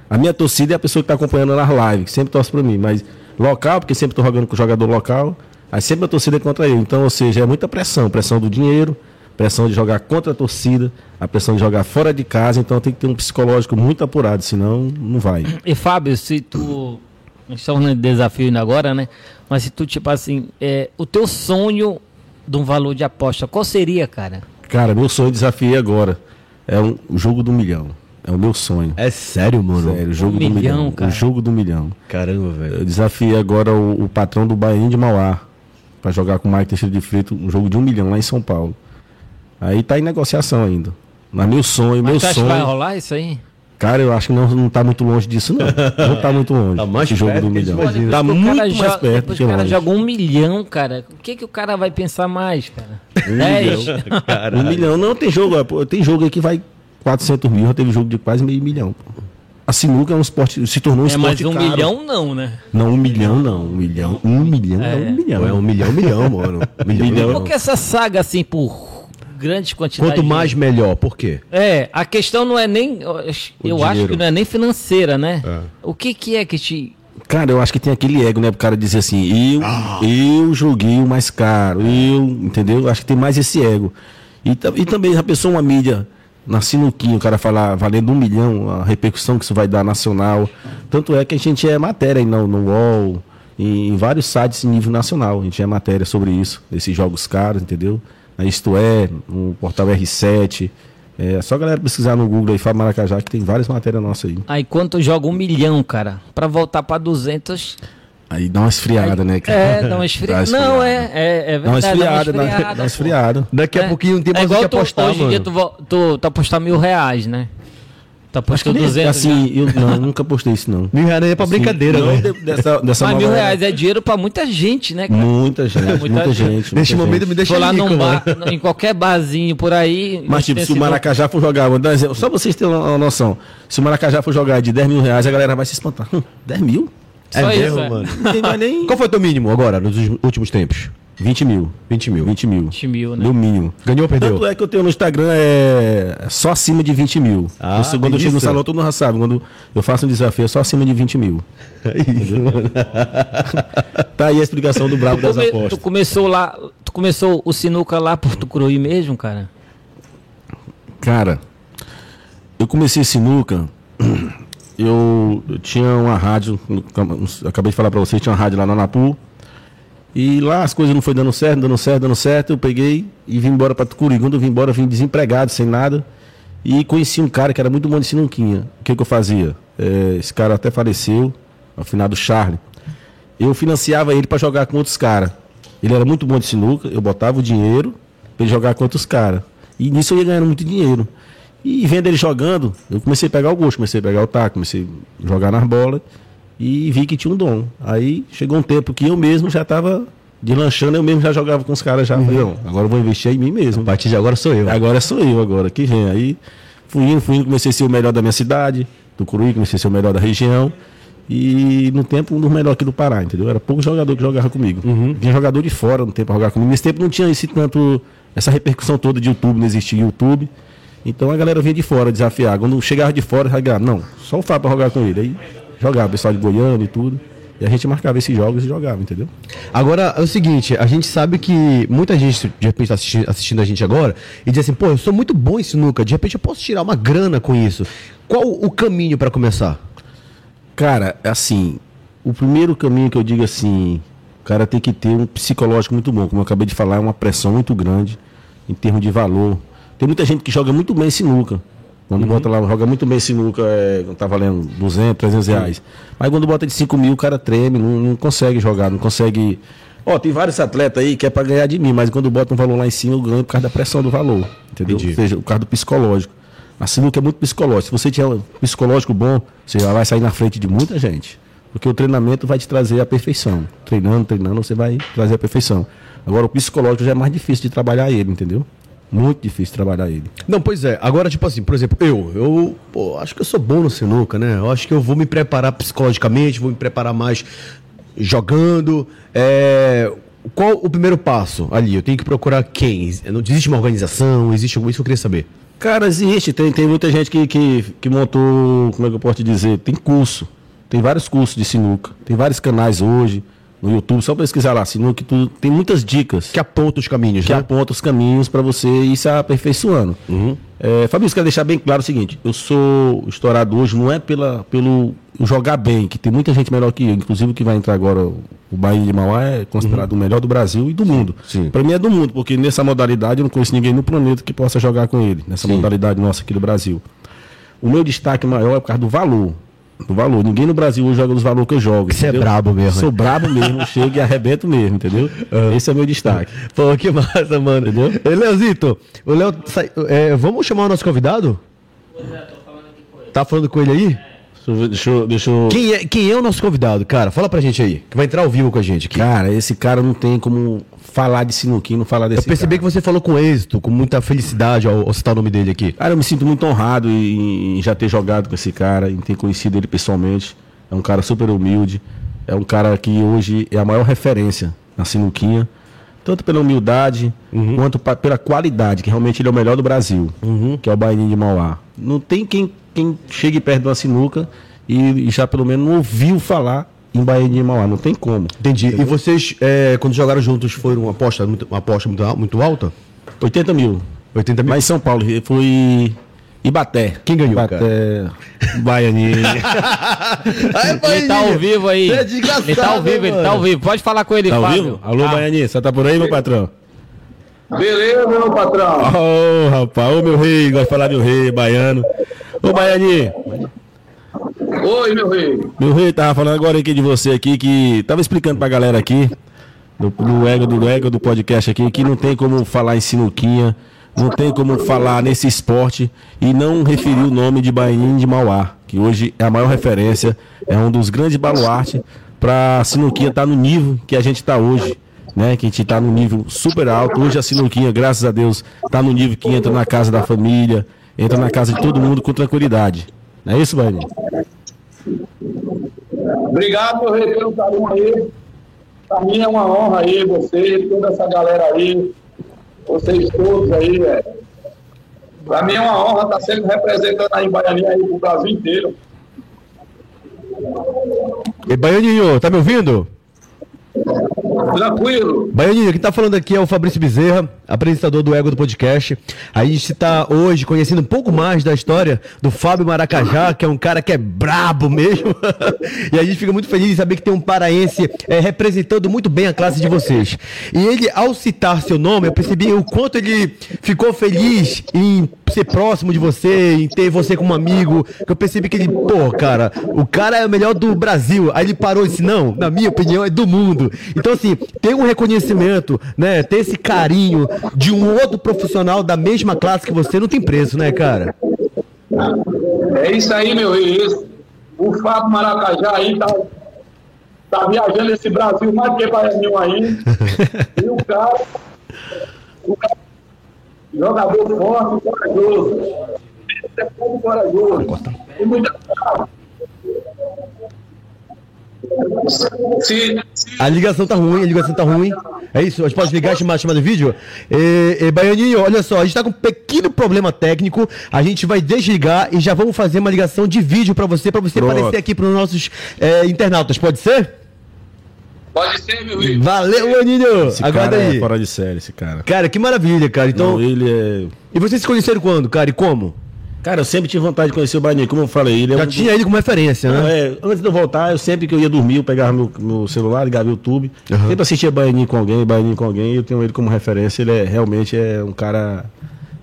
A minha torcida é a pessoa que tá acompanhando nas lives, que sempre torce pra mim. Mas local, porque sempre tô jogando com o jogador local, aí sempre a torcida é contra eu. Então, ou seja, é muita pressão. Pressão do dinheiro, pressão de jogar contra a torcida, a pressão de jogar fora de casa, então tem que ter um psicológico muito apurado, senão não vai. E Fábio, se tu. Nós estamos no desafio ainda agora, né? Mas se tu, tipo assim, é, o teu sonho de um valor de aposta, qual seria, cara? Cara, meu sonho desafiei agora. É um, o jogo do milhão. É o meu sonho. É sério, mano? Sério, o jogo Um do milhão, milhão. cara. O jogo do milhão. Caramba, velho. Eu desafiei agora o, o patrão do Bahia de Mauá para jogar com o Mike Teixeira de Frito um jogo de um milhão lá em São Paulo. Aí tá em negociação ainda. Mas meu sonho, meu Mas acha que vai sonho. rolar isso aí? Cara, eu acho que não, não tá muito longe disso, não. Não tá muito longe. <laughs> Tá mais jogo perto do milhão. imaginam. Tá muito mais joga- perto o cara longe. joga um milhão, cara, o que, que o cara vai pensar mais, cara? Um Dez? Um milhão. Não, tem jogo, ó, tem jogo aí que vai 400 mil, já teve jogo de quase meio milhão. pô. A sinuca é um esporte, se tornou um É, mas esporte um caro. milhão não, né? Não, um milhão não. Um milhão. Um milhão é, um milhão. É um milhão, milhão, mano. Um milhão, Milhão. milhão. Por que essa saga assim por grandes quantidades. Quanto mais, de... melhor. Por quê? É, a questão não é nem. Eu dinheiro. acho que não é nem financeira, né? É. O que, que é que te. Cara, eu acho que tem aquele ego, né? Pro cara dizer assim, eu, eu joguei o mais caro, eu, entendeu? Eu acho que tem mais esse ego. E, e também a pessoa, uma mídia, na sinuquinha, o cara falar valendo um milhão, a repercussão que isso vai dar nacional. Tanto é que a gente é matéria aí no, no UOL, em, em vários sites em nível nacional. A gente é matéria sobre isso, esses jogos caros, entendeu? Na Isto É, no portal R7. É só a galera pesquisar no Google aí, Fábio Maracajá, que tem várias matérias nossas aí. Aí quando tu joga um milhão, cara, pra voltar pra 200. Aí dá uma esfriada, né, cara? É, dá uma <laughs> Dá esfriada. Não, esfriada. é, é, é Dá uma verdade. esfriada, dá uma- dá uma esfriada. Daqui a É. pouquinho não tem É mais igual que tu, apostar, hoje em dia tu, tu, tu apostar mil reais, né? Acho que 200. assim, eu não, nunca postei isso não. Mil reais é pra brincadeira, não né? de- dessa, dessa Mas mil era. reais é dinheiro pra muita gente, né? cara? Muita gente, muita muita, gente. gente. Neste momento gente. me deixa For lá rico, num bar, em qualquer barzinho por aí. Mas tipo, se o Maracajá for jogar, vou dar um exemplo, só vocês terem uma, noção. Se o Maracajá for jogar de 10 mil reais, a galera vai se espantar. Hum, 10 mil? É Só isso, mesmo, é. mano. Não tem mais nem Qual foi teu mínimo agora, nos últimos tempos? 20 mil. 20 mil. 20 mil. 20 mil, né? No mínimo. Ganhou ou perdeu? Tanto é que eu tenho no Instagram é só acima de 20 mil. Ah, Eu quando eu chego no salão, todo mundo já sabe. Quando eu faço um desafio, é só acima de 20 mil. <laughs> É isso, mano. <laughs> Tá aí a explicação do Brabo Tu, das come- tu apostas. começou lá, tu começou o sinuca lá por Tucuruí mesmo, cara? Cara, eu comecei sinuca. Eu, <clears throat> eu tinha uma rádio, acabei de falar pra vocês, tinha uma rádio lá na Anapu. E lá as coisas não foi dando certo, dando certo, dando certo. Eu peguei e vim embora pra Tucuri. Quando eu vim embora, eu vim desempregado, sem nada. E conheci um cara que era muito bom de sinuquinha. O que, que eu fazia? É, esse cara até faleceu, ao final do Charlie. Eu financiava ele pra jogar com outros caras. Ele era muito bom de sinuca, eu botava o dinheiro pra ele jogar com outros caras. E nisso eu ia ganhando muito dinheiro. E vendo ele jogando, eu comecei a pegar o gosto, comecei a pegar o taco, comecei a jogar nas bolas e vi que tinha um dom. Aí chegou um tempo que eu mesmo já estava deslanchando, eu mesmo já jogava com os caras já. Falei, não, agora eu vou investir em mim mesmo. A partir de agora sou eu. Agora sou eu agora, que vem. Aí fui indo, fui indo, comecei a ser o melhor da minha cidade, do Curuí, comecei a ser o melhor da região. E no tempo, um dos melhores aqui do Pará, entendeu? Era pouco jogador que jogava comigo. Vinha jogador de fora no tempo pra jogar comigo. Nesse tempo não tinha esse tanto, essa repercussão toda de YouTube, não existia YouTube. Então a galera vinha de fora desafiar. Quando chegava de fora, jogava, não, só o Fábio pra jogar com ele. Aí jogava, pessoal de Goiânia e tudo. E a gente marcava esses jogos e jogava, entendeu? Agora é o seguinte, a gente sabe que muita gente de repente está assistindo, assistindo a gente agora e diz assim, pô, eu sou muito bom em sinuca, de repente eu posso tirar uma grana com isso. Qual o caminho para começar? Cara, assim, o primeiro caminho que eu digo assim, o cara tem que ter um psicológico muito bom. Como eu acabei de falar, é uma pressão muito grande em termos de valor. Tem muita gente que joga muito bem sinuca. Quando bota lá, joga muito bem sinuca, é, tá valendo 200, 300 reais. Mas quando bota de 5 mil, o cara treme, não, não consegue jogar, não consegue... Ó, tem vários atletas aí que é pra ganhar de mim, mas quando bota um valor lá em cima, eu ganho por causa da pressão do valor, entendeu? Entendi. Ou seja, por causa do psicológico. A sinuca é muito psicológico. Se você tiver um psicológico bom, você já vai sair na frente de muita gente. Porque o treinamento vai te trazer a perfeição. Treinando, treinando, você vai trazer a perfeição. Agora, o psicológico já é mais difícil de trabalhar ele, entendeu? Muito difícil trabalhar ele. Não, pois é. Agora, tipo assim, por exemplo, eu, eu pô, acho que eu sou bom no sinuca, né? Eu acho que eu vou me preparar psicologicamente, vou me preparar mais jogando. É, Qual o primeiro passo ali? Eu tenho que procurar quem? Não existe uma organização? Existe alguma isso que eu queria saber. Cara, existe. Tem, tem muita gente que, que, que montou, como é que eu posso te dizer? Tem curso. Tem vários cursos de sinuca. Tem vários canais hoje no YouTube. Só pesquisar lá, sinuca, que tu, tem muitas dicas. Que aponta os caminhos, que né? aponta os caminhos para você ir se aperfeiçoando. É, Fabrício, quero deixar bem claro o seguinte: eu sou estourado hoje, não é pela, pelo jogar bem, que tem muita gente melhor que eu, inclusive que vai entrar agora, o Bahia de Mauá é considerado o melhor do Brasil e do mundo. Sim. Para mim é do mundo, porque nessa modalidade eu não conheço ninguém no planeta que possa jogar com ele, nessa modalidade nossa aqui do Brasil. O meu destaque maior é por causa do valor. Do valor. Ninguém no Brasil hoje joga dos valores que eu jogo. Você é brabo mesmo, Sou brabo mesmo, chego e arrebento mesmo, entendeu? Esse é o meu destaque. <laughs> Pô, que massa, mano. Entendeu? Leozito, o Léo. é, vamos chamar o nosso convidado? Tá falando com ele aí? Deixa eu ver- Deixa eu, deixa eu... Quem é, quem é o nosso convidado, cara? Fala pra gente aí, que vai entrar ao vivo com a gente aqui. Cara, esse cara não tem como falar de sinuquinho, não falar desse Eu percebi cara. que você falou com êxito, com muita felicidade ao, ao citar o nome dele aqui. Cara, eu me sinto muito honrado em, em já ter jogado com esse cara, em ter conhecido ele pessoalmente. É um cara super humilde. É um cara que hoje é a maior referência na sinuquinha. Tanto pela humildade, quanto pa- pela qualidade, que realmente ele é o melhor do Brasil, que é o Baianinho de Mauá. Não tem quem, quem chegue perto de uma sinuca e, e já pelo menos não ouviu falar em Baianinho de Mauá. Não tem como. Entendi. E vocês, é, quando jogaram juntos, foram uma aposta, muito- uma aposta muito, muito alta? 80 mil. 80 mil? Mas em São Paulo, foi Ibaté. Quem ganhou, Ibaté, Baianinho. <laughs> Ele tá ao vivo aí. É desgraçado, ele tá ao vivo, hein, ele tá mano? ao vivo. Pode falar com ele, Tá ao Fábio. vivo? Alô, Ah, Baianinho, você tá por aí, meu patrão? Beleza, meu patrão. Ô, rapaz, ô meu rei, gosto de falar meu rei, baiano. Ô, Baianinho, Oi, meu rei. meu rei tava falando agora aqui de você aqui, que tava explicando pra galera aqui, do, do ego do ego do podcast aqui, que não tem como falar em sinuquinha, não tem como falar nesse esporte e não referir o nome de Baianinho de Mauá, que hoje é a maior referência, é um dos grandes baluartes pra sinuquinha estar no nível que a gente tá hoje. Né, que a gente tá no nível super alto. Hoje a Sinuquinha, graças a Deus, tá no nível que entra na casa da família, entra na casa de todo mundo com tranquilidade. Não é isso, Baianinho? Obrigado, pelo carinho aí. Pra mim é uma honra aí, você, toda essa galera aí, vocês todos aí, velho. Pra mim é uma honra estar sempre representando aí em Baianinha aí pro Brasil inteiro. E Baianinho, tá me ouvindo? Tranquilo. Baianinho, quem tá falando aqui é o Fabrício Bezerra, apresentador do Ego do Podcast. A gente está hoje conhecendo um pouco mais da história do Fábio Maracajá, que é um cara que é brabo mesmo. <laughs> e a gente fica muito feliz de saber que tem um paraense é, representando muito bem a classe de vocês. E ele, ao citar seu nome, eu percebi o quanto ele ficou feliz em ser próximo de você, em ter você como amigo. Eu percebi que ele, pô, cara, o cara é o melhor do Brasil. Aí ele parou e disse: não, na minha opinião, é do mundo. Então, assim, ter um reconhecimento, né? Ter esse carinho de um outro profissional da mesma classe que você não tem preço, né, cara? É isso aí, meu rei. Esse- o Fábio Maracajá aí tá, tá viajando esse Brasil mais que Baianinho aí. <laughs> e o cara, o cara, jogador forte, corajoso. Esse é corajoso. E muita se, se A ligação tá ruim, a ligação tá ruim. É isso, a gente pode ligar e chamar, chamar de vídeo? E, e, Baianinho, olha só, a gente tá com um pequeno problema técnico. A gente vai desligar e já vamos fazer uma ligação de vídeo pra você, pra você Pronto. aparecer aqui pros nossos é, internautas. Pode ser? pode ser, meu. Valeu, Baianinho! Esse Aguarda cara aí. é fora de série, esse cara. Cara, que maravilha, cara. Então, Então, ele é. e vocês se conheceram quando, cara? E como? Cara, eu sempre tive vontade de conhecer o Baianinho, como eu falei. Ele é Já um- tinha ele como referência, né? é, antes de eu voltar, eu sempre que eu ia dormir, eu pegava meu, meu celular, ligava o YouTube, Aham. sempre assistia Baianinho com alguém, Baianinho com alguém, e eu tenho ele como referência, ele é realmente é um cara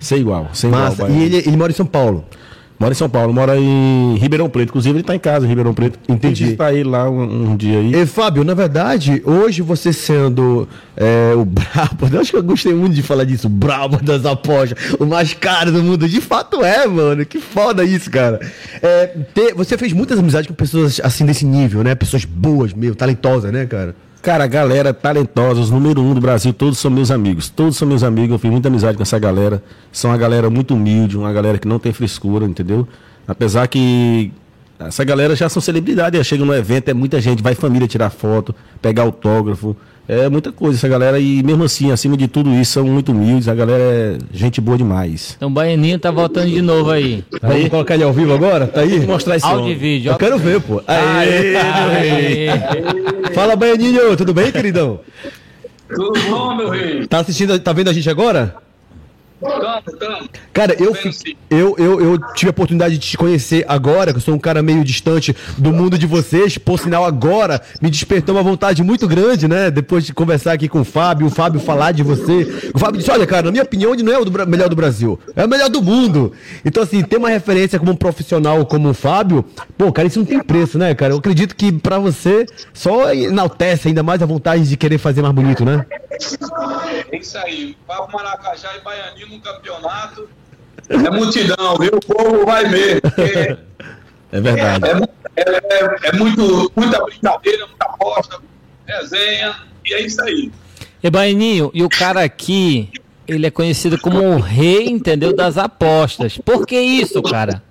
sem igual, sem igual. Massa. E Baianinho. ele, ele mora em São Paulo. Mora em São Paulo, mora em Ribeirão Preto, inclusive ele tá em casa, em Ribeirão Preto. Entendi. Visitar ele lá um, um dia aí. E, Fábio, na verdade, hoje você sendo é, o brabo, <laughs> eu acho que eu gostei muito de falar disso, o brabo das apostas, o mais caro do mundo. De fato é, mano. Que foda isso, cara. É, ter- você fez muitas amizades com pessoas assim desse nível, né? Pessoas boas, meio talentosas, né, cara? Cara, galera talentosa, os número um do Brasil, todos são meus amigos. Todos são meus amigos, eu fiz muita amizade com essa galera. São uma galera muito humilde, uma galera que não tem frescura, entendeu? Apesar que essa galera já são celebridade, já chega no evento, é muita gente, vai família tirar foto, pegar autógrafo. É muita coisa essa galera e mesmo assim, acima de tudo isso, são muito humildes, a galera é gente boa demais. Então o Baianinho tá voltando de novo aí. Vamos colocar ele ao vivo agora? Tá aí? Vou mostrar esse Áudio e vídeo. Eu quero ver, pô. Aê, meu rei. Fala, Baianinho, tudo bem, queridão? Tudo bom, meu rei? Tá assistindo, tá vendo a gente agora? Tamo, tamo. Cara, eu, eu, eu, eu tive a oportunidade de te conhecer agora, que eu sou um cara meio distante do mundo de vocês. Por sinal, agora me despertou uma vontade muito grande, né? Depois de conversar aqui com o Fábio, o Fábio falar de você. O Fábio disse: Olha, cara, na minha opinião, ele não é o do melhor do Brasil, é o melhor do mundo. Então, assim, ter uma referência como um profissional como o Fábio, pô, cara, isso não tem preço, né, cara? Eu acredito que pra você só enaltece ainda mais a vontade de querer fazer mais bonito, né? É isso aí. Papo Maracajá e Baianinho no campeonato. É multidão, viu? O povo vai mesmo. É verdade. É, é, é- é muito, muita brincadeira, muita aposta, resenha, e é isso aí. E Baianinho, e o cara aqui, ele é conhecido como o rei, entendeu? Das apostas. Por que isso, cara?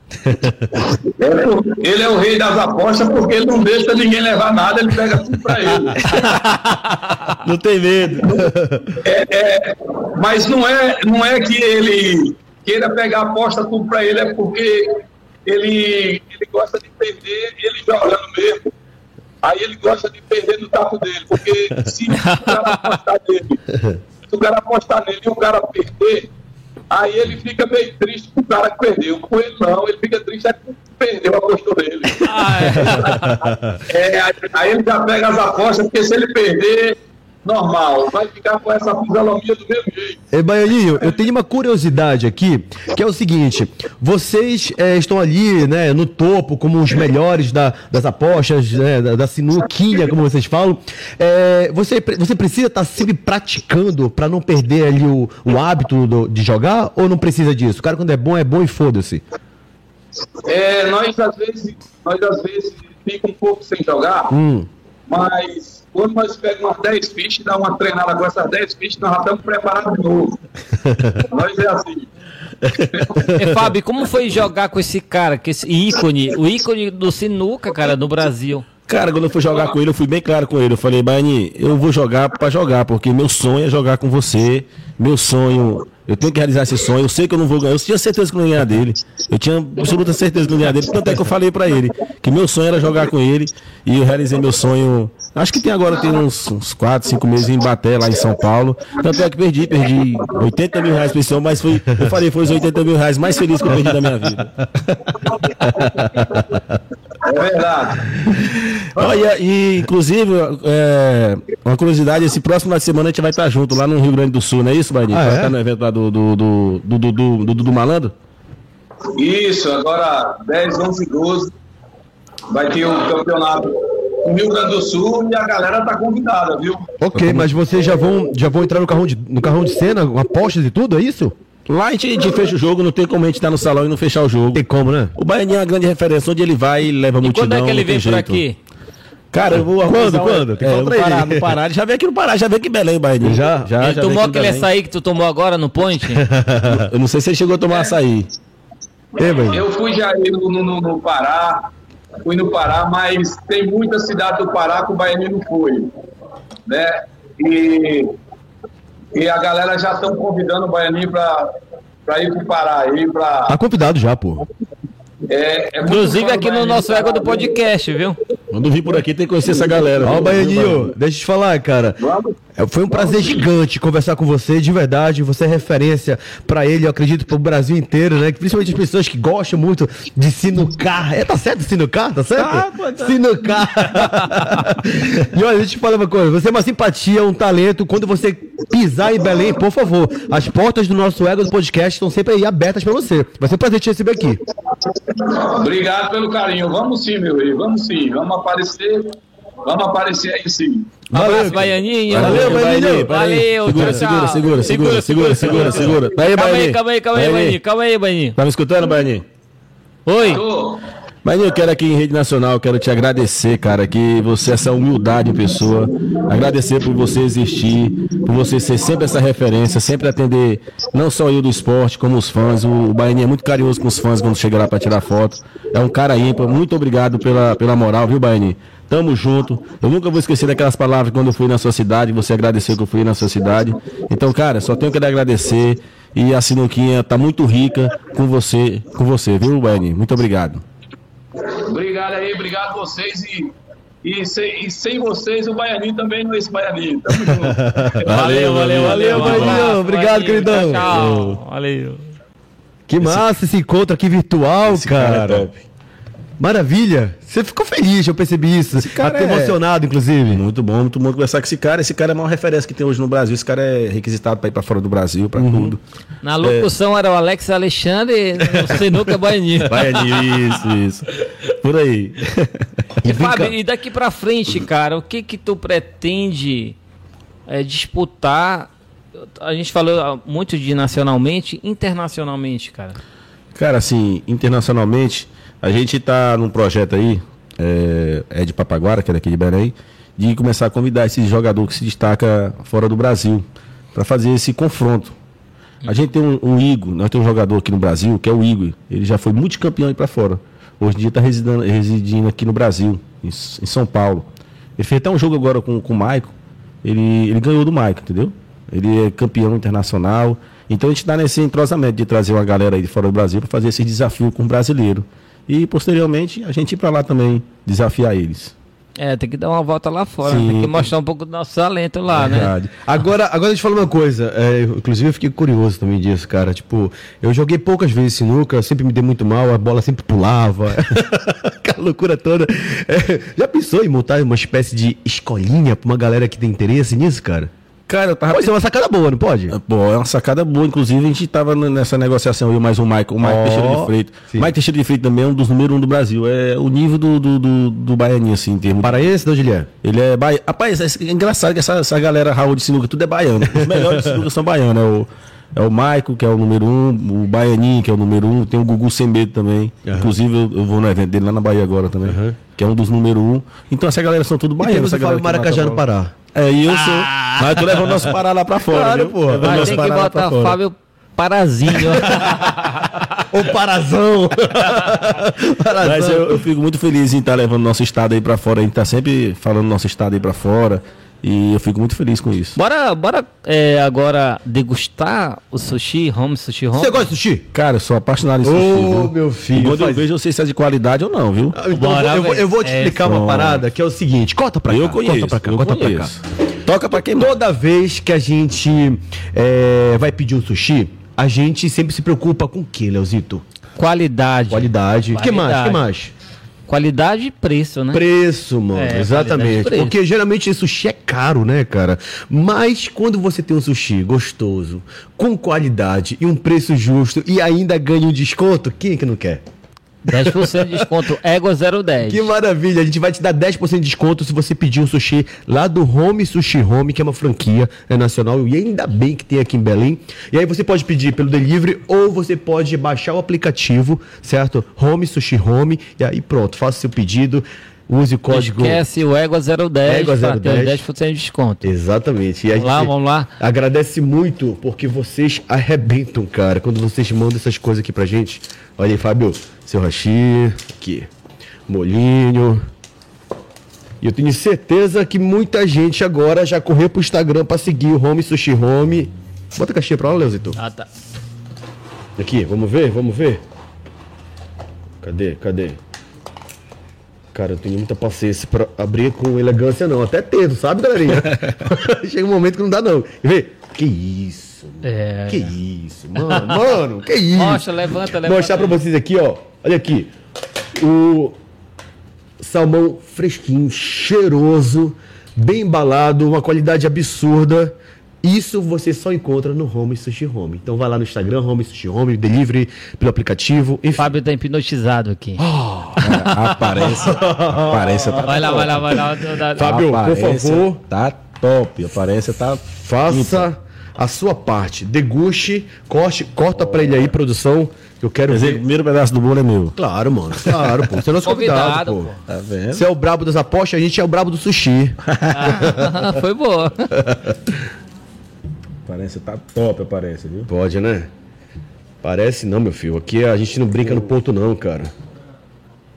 É, <laughs> ele é o rei das apostas porque ele não deixa ninguém levar nada, ele pega tudo para ele. <laughs> Não tem medo. É, é, mas não é, não é que ele queira pegar aposta tudo para ele, é porque ele, ele gosta de perder, ele jogando mesmo. Aí ele gosta de perder no taco dele, porque se o cara apostar nele, se o cara apostar nele e o cara perder, aí ele fica meio triste com o cara que perdeu. Com ele não, ele fica triste é que perdeu a postura dele. é, aí, <laughs> aí ele já pega as apostas, porque se ele perder, normal, vai ficar com essa fisionomia do mesmo jeito. É, Baianinho, eu tenho uma curiosidade aqui, que é o seguinte: vocês é, estão ali, né, no topo, como os melhores da, das apostas, né, da, da sinuquinha, como vocês falam. É, você, você precisa estar sempre praticando para não perder ali o, o hábito do, de jogar, ou não precisa disso? O cara, quando é bom, é bom e foda-se. É, nós às vezes, nós às vezes fica um pouco sem jogar, Hum. mas quando nós pegamos umas 10 fichas, dá uma treinada com essas 10 fichas, nós já estamos preparados de novo. <laughs> nós é assim. É, Fábio, como foi jogar com esse cara, com esse ícone, o ícone do sinuca, cara, no Brasil? Cara, quando eu fui jogar com ele, eu fui bem claro com ele. Eu falei, Baiani, eu vou jogar pra jogar, porque meu sonho é jogar com você. Meu sonho, eu tenho que realizar esse sonho. Eu sei que eu não vou ganhar. Eu tinha certeza que eu não ia ganhar dele. Eu tinha absoluta certeza que eu não ia ganhar dele. Tanto é que eu falei pra ele que meu sonho era jogar com ele. E eu realizei meu sonho. Acho que tem agora, tem uns, uns 4, 5 meses em Baté, lá em São Paulo. Tanto é que perdi, perdi 80 mil reais pra esse homem, mas foi, eu falei, foi os 80 mil reais mais felizes que eu perdi da minha vida. É verdade. Olha, e inclusive, é, uma curiosidade, esse próximo final de semana a gente vai estar junto lá no Rio Grande do Sul, não é isso, Baianinho? Ah, vai é? estar no evento lá do do do do do, do, do, do Malandro? Isso, agora 10, 11 e 12 vai ter o campeonato no Rio Grande do Sul e a galera tá convidada, viu? Ok, mas vocês já vão, já vão entrar no carrão de, no carrão de cena, com apostas e tudo, é isso? Lá a gente, a gente fecha o jogo, não tem como a gente estar no salão e não fechar o jogo. Tem como, né? O Baianinho é uma grande referência, onde ele vai, ele leva E multidão. quando é que ele vem por jeito. aqui? Cara, eu vou Quando, um- quando? Tem que É, no pra. Pará, no Pará. Ele já veio aqui no Pará, já veio aqui em Belém, Baianinho. Já? já, Ele já tomou aquele Belém. açaí que tu tomou agora no Point? <laughs> Eu não sei se ele chegou a tomar açaí. Tem, Baianinho? Eu fui já no, no, no Pará, fui no Pará, mas tem muita cidade do Pará que o Baianinho não foi, né? E, e a galera já estão convidando o Baianinho para ir para o Pará, aí Tá para... convidado já, pô. É, é Inclusive aqui no nosso ego do podcast, viu? Quando vir por aqui tem que conhecer essa galera. Ó? Baianinho, deixa eu te falar, cara. É, Foi um prazer gigante conversar com você, de verdade. Você é referência pra ele, eu acredito, pro Brasil inteiro, né? Principalmente as pessoas que gostam muito de sinucar. É, tá certo sinucar? Tá certo? Pô, tá. Sinucar. <laughs> e olha, deixa eu te falar uma coisa. Você é uma simpatia, um talento. Quando você pisar em Belém, por favor, as portas do nosso Ego do Podcast estão sempre aí abertas pra você. Vai ser um prazer te receber aqui. Obrigado pelo carinho. Vamos sim, meu rei. Vamos sim. Vamos aparecer. Vamos aparecer aí sim. Um abraço, cara. Baianinho. Valeu, Baianinho. Valeu, Segura, segura, segura, segura, segura, segura, segura. Tá aí, Calma aí, Baianinho. calma aí, calma aí, Baianinho. Baianinho. Calma aí, Baianinho. Tá me escutando, Baianinho? Oi. Baianinho, eu quero aqui em rede nacional, quero te agradecer, cara, que você, essa humildade em pessoa, agradecer por você existir, por você ser sempre essa referência, sempre atender não só eu do esporte, como os fãs. O, o Baianinho é muito carinhoso com os fãs quando chega lá pra tirar foto. É um cara ímpar. Muito obrigado pela, pela moral, viu, Baianinho? Tamo junto. Eu nunca vou esquecer daquelas palavras quando eu fui na sua cidade, você agradeceu que eu fui na sua cidade. Então, cara, só tenho que lhe agradecer. E a Sinuquinha tá muito rica com você, com você, viu, Baianinho? Muito obrigado. Obrigado aí, obrigado vocês e, e, sem, e sem vocês o Baianinho também não é esse Baianinho. Tamo junto. <laughs> Valeu, valeu, valeu. valeu, abraço, obrigado, Baianinho. queridão. Tchau, tchau. Valeu. Que massa esse encontro aqui virtual, cara. Maravilha. Você ficou feliz, eu percebi isso. cara Até é- emocionado, inclusive. Muito bom, muito bom conversar com esse cara. Esse cara é a maior referência que tem hoje no Brasil. Esse cara é requisitado para ir para fora do Brasil, para tudo. Na locução era o Alex Alexandre, no Sinuca Baianinho. <laughs> Baianinho, isso, isso. Por aí. <laughs> E Fábio, e daqui pra frente, cara, o que que tu pretende é, disputar? A gente falou muito de nacionalmente, internacionalmente, cara. Cara, assim, internacionalmente, a gente tá num projeto aí, é, é de Papaguara, que é daqui de Belém, de começar a convidar esse jogador que se destaca fora do Brasil, para fazer esse confronto. A gente tem um, um Igor, nós temos um jogador aqui no Brasil, que é o Igor. Ele já foi multicampeão aí pra fora. Hoje em dia está residindo, residindo aqui no Brasil, em, em, São Paulo. Ele fez até um jogo agora com, com o Maico. Ele, ele ganhou do Maico, entendeu? Ele é campeão internacional. Então a gente está nesse entrosamento de trazer uma galera aí de fora do Brasil para fazer esse desafio com o brasileiro. E posteriormente a gente ir para lá também desafiar eles. É, tem que dar uma volta lá fora, Sim. tem que mostrar um pouco do nosso talento lá, né? Verdade. né? Agora, agora deixa eu falar uma coisa, é, inclusive eu fiquei curioso também disso, cara. Tipo, eu joguei poucas vezes sinuca, sempre me dei muito mal, a bola sempre pulava. <laughs> Aquela loucura toda. É, já pensou em montar uma espécie de escolinha pra uma galera que tem interesse nisso, cara? Cara, eu tava. Pode ser uma sacada boa, não pode? Pô, é uma sacada boa. Inclusive, a gente tava nessa negociação, eu mais o Michael, o Mike oh, Teixeira de Freitas. Mike Teixeira de Freitas também é um dos número um do Brasil. É o nível do, do, do, do baianinho, assim, em termos. Paraense, não, Guilherme? Ele é baiano. Rapaz, é engraçado que essa, essa galera Raul de Sinuca, tudo é baiano. Os melhores de Sinuca são baianos. É o, é o Maico, que é o número um, o Baianinho, que é o número um, tem o Gugu Sembedo também. Uhum. Inclusive, eu, eu, vou no evento dele lá na Bahia agora também, uhum. que é um dos número um. Então, essa galera são tudo baianos. E temos o Maracajá no Pará. É, eu sou. Ah. Mas tu levando nosso Pará lá pra fora. Claro, pô. Mas tem que botar Fábio Parazinho. <laughs> o Parazão. Parazão. <laughs> Mas eu, eu, fico muito feliz em estar tá levando nosso estado aí pra fora. A gente tá sempre falando nosso estado aí pra fora. E eu fico muito feliz com isso. Bora, bora é, agora degustar o sushi, home sushi home. Você gosta de sushi? Cara, eu sou apaixonado em sushi. Ô, oh, meu filho. Quando faz... eu vejo, eu sei se é de qualidade ou não, viu? Ah, então bora, eu, vou, eu, vou, te é, explicar uma parada que é o seguinte: corta pra eu cá. Conheço, corta pra cá, corta conheço. pra cá. Toca pra quem Toda vez que a gente é, vai pedir um sushi, a gente sempre se preocupa com o que, Leozito? Qualidade. Qualidade. O que mais? que mais? Qualidade e preço, né? Preço, mano. É, exatamente. Preço. Porque geralmente sushi é caro, né, cara? Mas quando você tem um sushi gostoso, com qualidade e um preço justo e ainda ganha um desconto, quem é que não quer? 10% de desconto Égua 010. Que maravilha! A gente vai te dar 10% de desconto se você pedir um sushi lá do Home Sushi Home, que é uma franquia é nacional e ainda bem que tem aqui em Belém. E aí você pode pedir pelo delivery ou você pode baixar o aplicativo, certo? Home Sushi Home e aí pronto, faça seu pedido. Use o código. Esquece o Égua 010 Égua 010. 10% de desconto. Exatamente. E vamos lá, vamos lá. Agradece muito porque vocês arrebentam, cara, quando vocês mandam essas coisas aqui pra gente. Olha aí, Fábio, seu hashi, aqui, molinho. E eu tenho certeza que muita gente agora já correu pro Instagram para seguir o Home Sushi Home. Bota a caixinha pra lá, Leozito. Ah, tá. Aqui, vamos ver, vamos ver. Cadê, cadê? Cara, eu tenho muita paciência pra abrir com elegância, não. Até tento, sabe, galerinha? <laughs> <laughs> Chega um momento que não dá, não. E vê, que isso, mano. É. Que isso, mano, mano, que isso. Mostra, levanta, levanta. Mostrar pra vocês aqui, ó. Olha aqui. O salmão fresquinho, cheiroso, bem embalado, uma qualidade absurda. Isso você só encontra no Home Sushi Home. Então vai lá no Instagram, Home Sushi Home, delivery pelo aplicativo. Enfim. Fábio tá hipnotizado aqui. Oh, aparece, aparece tá Vai lá, vai lá, vai lá. Fábio, por favor. Tá top. Aparência tá. Faça a sua parte. Deguste, corte, corta pra ele aí, produção. Eu quero ver. O primeiro pedaço do bolo é meu. Claro, mano. Claro, pô. Você é nosso convidado, convidado pô. Tá vendo? Você é o brabo das apostas, a gente é o brabo do sushi. Ah, foi boa. <laughs> Aparência tá top, aparência, viu? Pode, né? Parece não, meu filho. Aqui a gente não brinca no ponto, não, cara.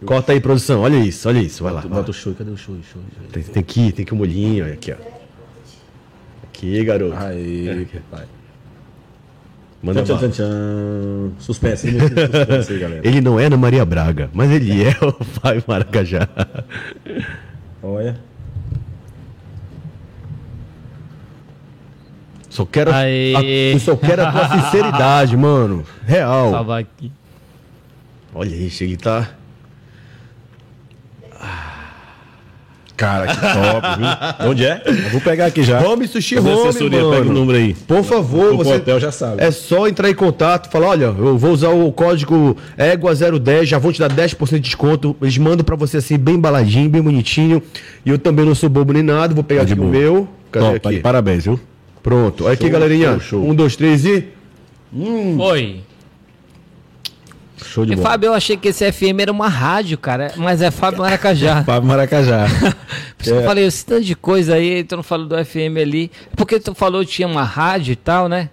Corta aí, produção. Olha isso, olha isso. Vai lá. Bota o show. Cadê o show? show, show. Tem, tem que tem que o molhinho. Olha aqui, ó. Aqui, garoto. Aí, é. pai. Manda tchan, tchan, tchan. Suspense, suspense aí, galera. Ele não é Ana Maria Braga, mas ele é o <laughs> pai Maracajá. Olha. Só quero, a, eu só quero a tua sinceridade, mano. Real. Salvar aqui. Olha isso, ele tá. Cara, que top, viu? <laughs> Onde é? Eu vou pegar aqui já. Home Sushi Home, assessoria, mano. Pega o número aí. Por favor, o você... hotel já sabe. É só entrar em contato, falar, olha, eu vou usar o código EGUA010, já vou te dar 10% de desconto. Eles mandam pra você assim, bem embaladinho, bem bonitinho. E eu também não sou bobo nem nada, vou pegar tá aqui o meu. Cadê top, aqui? Parabéns, viu? Pronto. Olha aqui, galerinha. Show, show. Um, dois, três e. Hum. Oi. Show de bola. Fábio, eu achei que esse FM era uma rádio, cara. Mas é Fábio Maracajá. <laughs> Fábio Maracajá. <laughs> Por isso é. que eu falei, esse tanto de coisa aí, tu não falou do FM ali. Porque tu falou que tinha uma rádio e tal, né?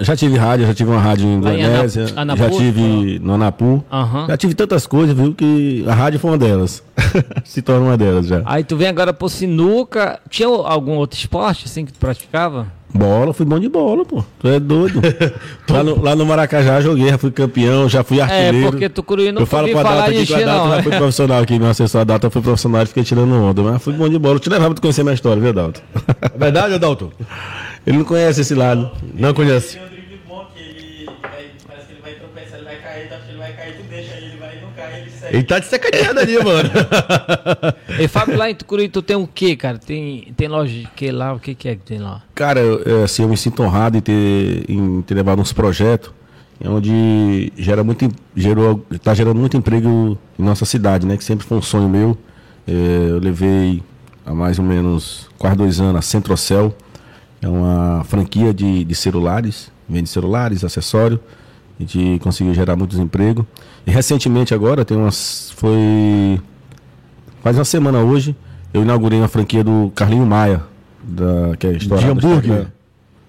Já tive rádio, já tive uma rádio em Indonésia, já tive no Anapu. Uhum. Já tive tantas coisas, viu, que a rádio foi uma delas. <laughs> Se torna uma delas já. Aí tu vem agora pro sinuca. Tinha algum outro esporte assim que tu praticava? Bola, fui bom de bola, pô. Tu é doido. <laughs> lá, no, lá no Maracajá joguei, já fui campeão, já fui artilheiro. É, porque Tucuruí não Eu falo com a Data aqui, que a Data já foi profissional aqui, meu assessor, a Data foi profissional e fiquei tirando onda. Mas fui bom de bola. Eu te levava pra tu conhecer minha história, viu, Dalton? É verdade, Adalto? Ele não conhece esse lado. Não conhece. Ele tá de sacaneada ali, mano. <laughs> E Fábio, lá em Tucuruí, tu tem o quê, cara? Tem, tem loja de quê lá? O que, que é que tem lá? Cara, eu, assim, eu me sinto honrado em ter, em ter levado uns projetos onde gera muito, gerou, tá gerando muito emprego em nossa cidade, né? Que sempre foi um sonho meu. É, eu levei há mais ou menos quase dois anos a Centrocel, é uma franquia de, de celulares, vende celulares, acessórios. A gente conseguiu gerar muitos empregos. Recentemente agora, tem umas. Foi. Faz uma semana hoje, eu inaugurei uma franquia do Carlinho Maia. Da, que é De hambúrguer?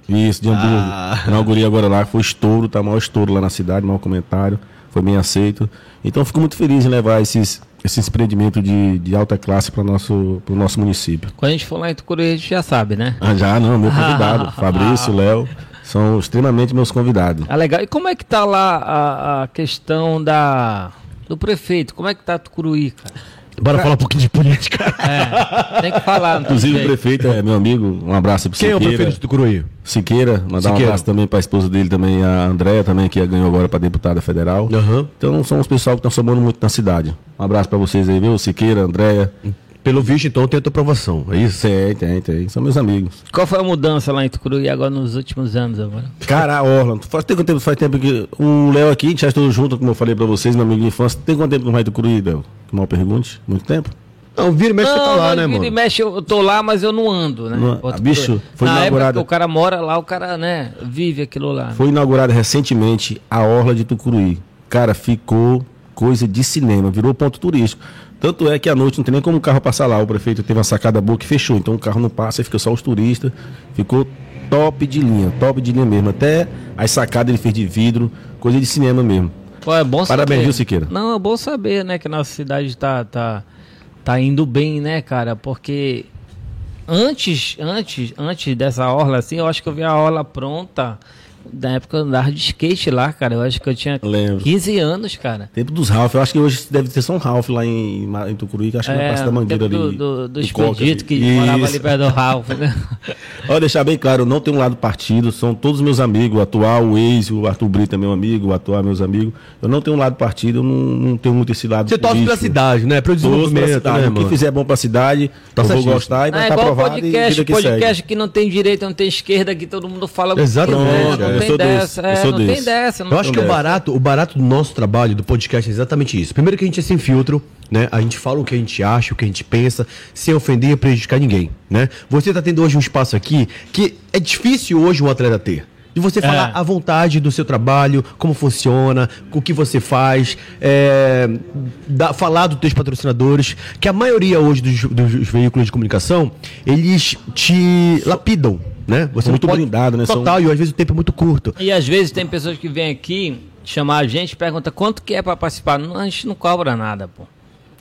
Isso, de hambúrguer. Ah. Inaugurei agora lá, foi estouro, tá maior estouro lá na cidade, maior comentário. Foi bem aceito. Então fico muito feliz em levar esses, esse empreendimento de, de alta classe para o nosso, nosso município. Quando a gente for lá em Tucuruí, a gente já sabe, né? Ah, já, não, meu <laughs> convidado. Fabrício, Léo. São extremamente meus convidados. Ah, legal. E como é que tá lá a, a questão da do prefeito? Como é que tá Tucuruí, cara? Bora falar um pouquinho de política. É, tem que falar. Inclusive, o prefeito é meu amigo. Um abraço para Quem Siqueira. é o prefeito de Tucuruí? Siqueira. Mandar Siqueira. um abraço também para a esposa dele, também, a Andréia, também, que ganhou agora para deputada federal. Uhum. Então, são os pessoal que estão somando muito na cidade. Um abraço para vocês aí, viu? Siqueira, Andréia. Pelo visto, então, tem a tua aprovação, é isso? Tem, tem, tem. São meus amigos. Qual foi a mudança lá em Tucuruí agora nos últimos anos agora? Cara, a Orla. Faz tempo, faz tempo que. O Léo aqui, a gente já estou junto, como eu falei pra vocês, meu amigo de infância. Tem quanto tempo que não vai Tucuruí, Léo? Que mal pergunte? Muito tempo? Não, vira e mexe, você tá lá, né, mano? Vira e mexe, eu tô lá, mas eu não ando, né? Não, bicho, foi Na inaugurada. o cara mora lá, o cara, né, vive aquilo lá. Foi inaugurada recentemente a Orla de Tucuruí. Cara, ficou coisa de cinema, virou ponto turístico. Tanto é que à noite não tem nem como o carro passar lá. O prefeito teve uma sacada boa que fechou, então o carro não passa e fica só os turistas. Ficou top de linha, top de linha mesmo. Até as sacadas ele fez de vidro, coisa de cinema mesmo. Pô, é bom Parabéns, saber. viu, Siqueira? Não, é bom saber, né, que a nossa cidade tá, tá, tá indo bem, né, cara? Porque antes, antes, antes dessa orla assim, eu acho que eu vi a orla pronta da época eu andava de skate lá, cara. Eu acho que eu tinha Lembro. 15 anos, cara. Tempo dos Ralph. Eu acho que hoje deve ter só um Ralph lá em, em Tucuruí, que acho que é, na Praça da Mangueira do, ali. Do, do, do Expedito, que Isso. morava ali perto do Ralph, né? <laughs> Olha, deixar bem claro, eu não tenho um lado partido, são todos meus amigos, o atual, o ex, o Arthur Brito é meu amigo, o atual é meus amigos. Eu não tenho um lado partido, eu não, não tenho muito esse lado Você torce pra cidade, né? Pro desenvolvimento, cidade. né, O que fizer bom pra cidade, tá eu vou gostar e vai estar é tá aprovado podcast, e que podcast segue. que não tem direita, não tem esquerda, que todo mundo fala... Exatamente. Não, não tem dessa, é, não tem dessa. Eu acho que o barato, o barato do nosso trabalho, do podcast, é exatamente isso. Primeiro que a gente é sem filtro, né? A gente fala o que a gente acha, o que a gente pensa, sem ofender e prejudicar ninguém, né? Você está tendo hoje um espaço aqui que é difícil hoje um atleta ter. De você falar é. à vontade do seu trabalho, como funciona, o que você faz, é, da, falar dos teus patrocinadores, que a maioria hoje dos, dos veículos de comunicação, eles te lapidam, né? Você é muito pode, blindado, né? Total, São... e às vezes o tempo é muito curto. E às vezes tem pessoas que vêm aqui chamar a gente, pergunta quanto que é para participar. Não, a gente não cobra nada, pô.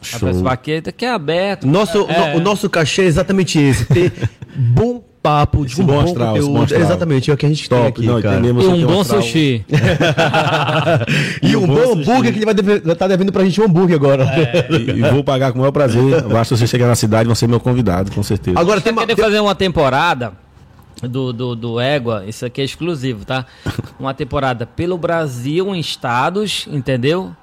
Show. A participar aqui, aqui é aberto. Nosso, é. no, o nosso cachê é exatamente esse, ter <laughs> bom papo, de um bom, astral, conteúdo. Exatamente, é o que a gente Top, tem aqui, não, cara. E um bom astral. sushi. <laughs> e, um, um bom, hambúrguer que ele vai estar tá devendo pra gente um hambúrguer agora. É. e, e, vou pagar com o maior prazer. Basta você chegar na cidade, você ser meu convidado, com certeza. Agora tem uma... fazer uma temporada do, do, do Égua, isso aqui é exclusivo, tá? <laughs> Uma temporada pelo Brasil, em estados, entendeu?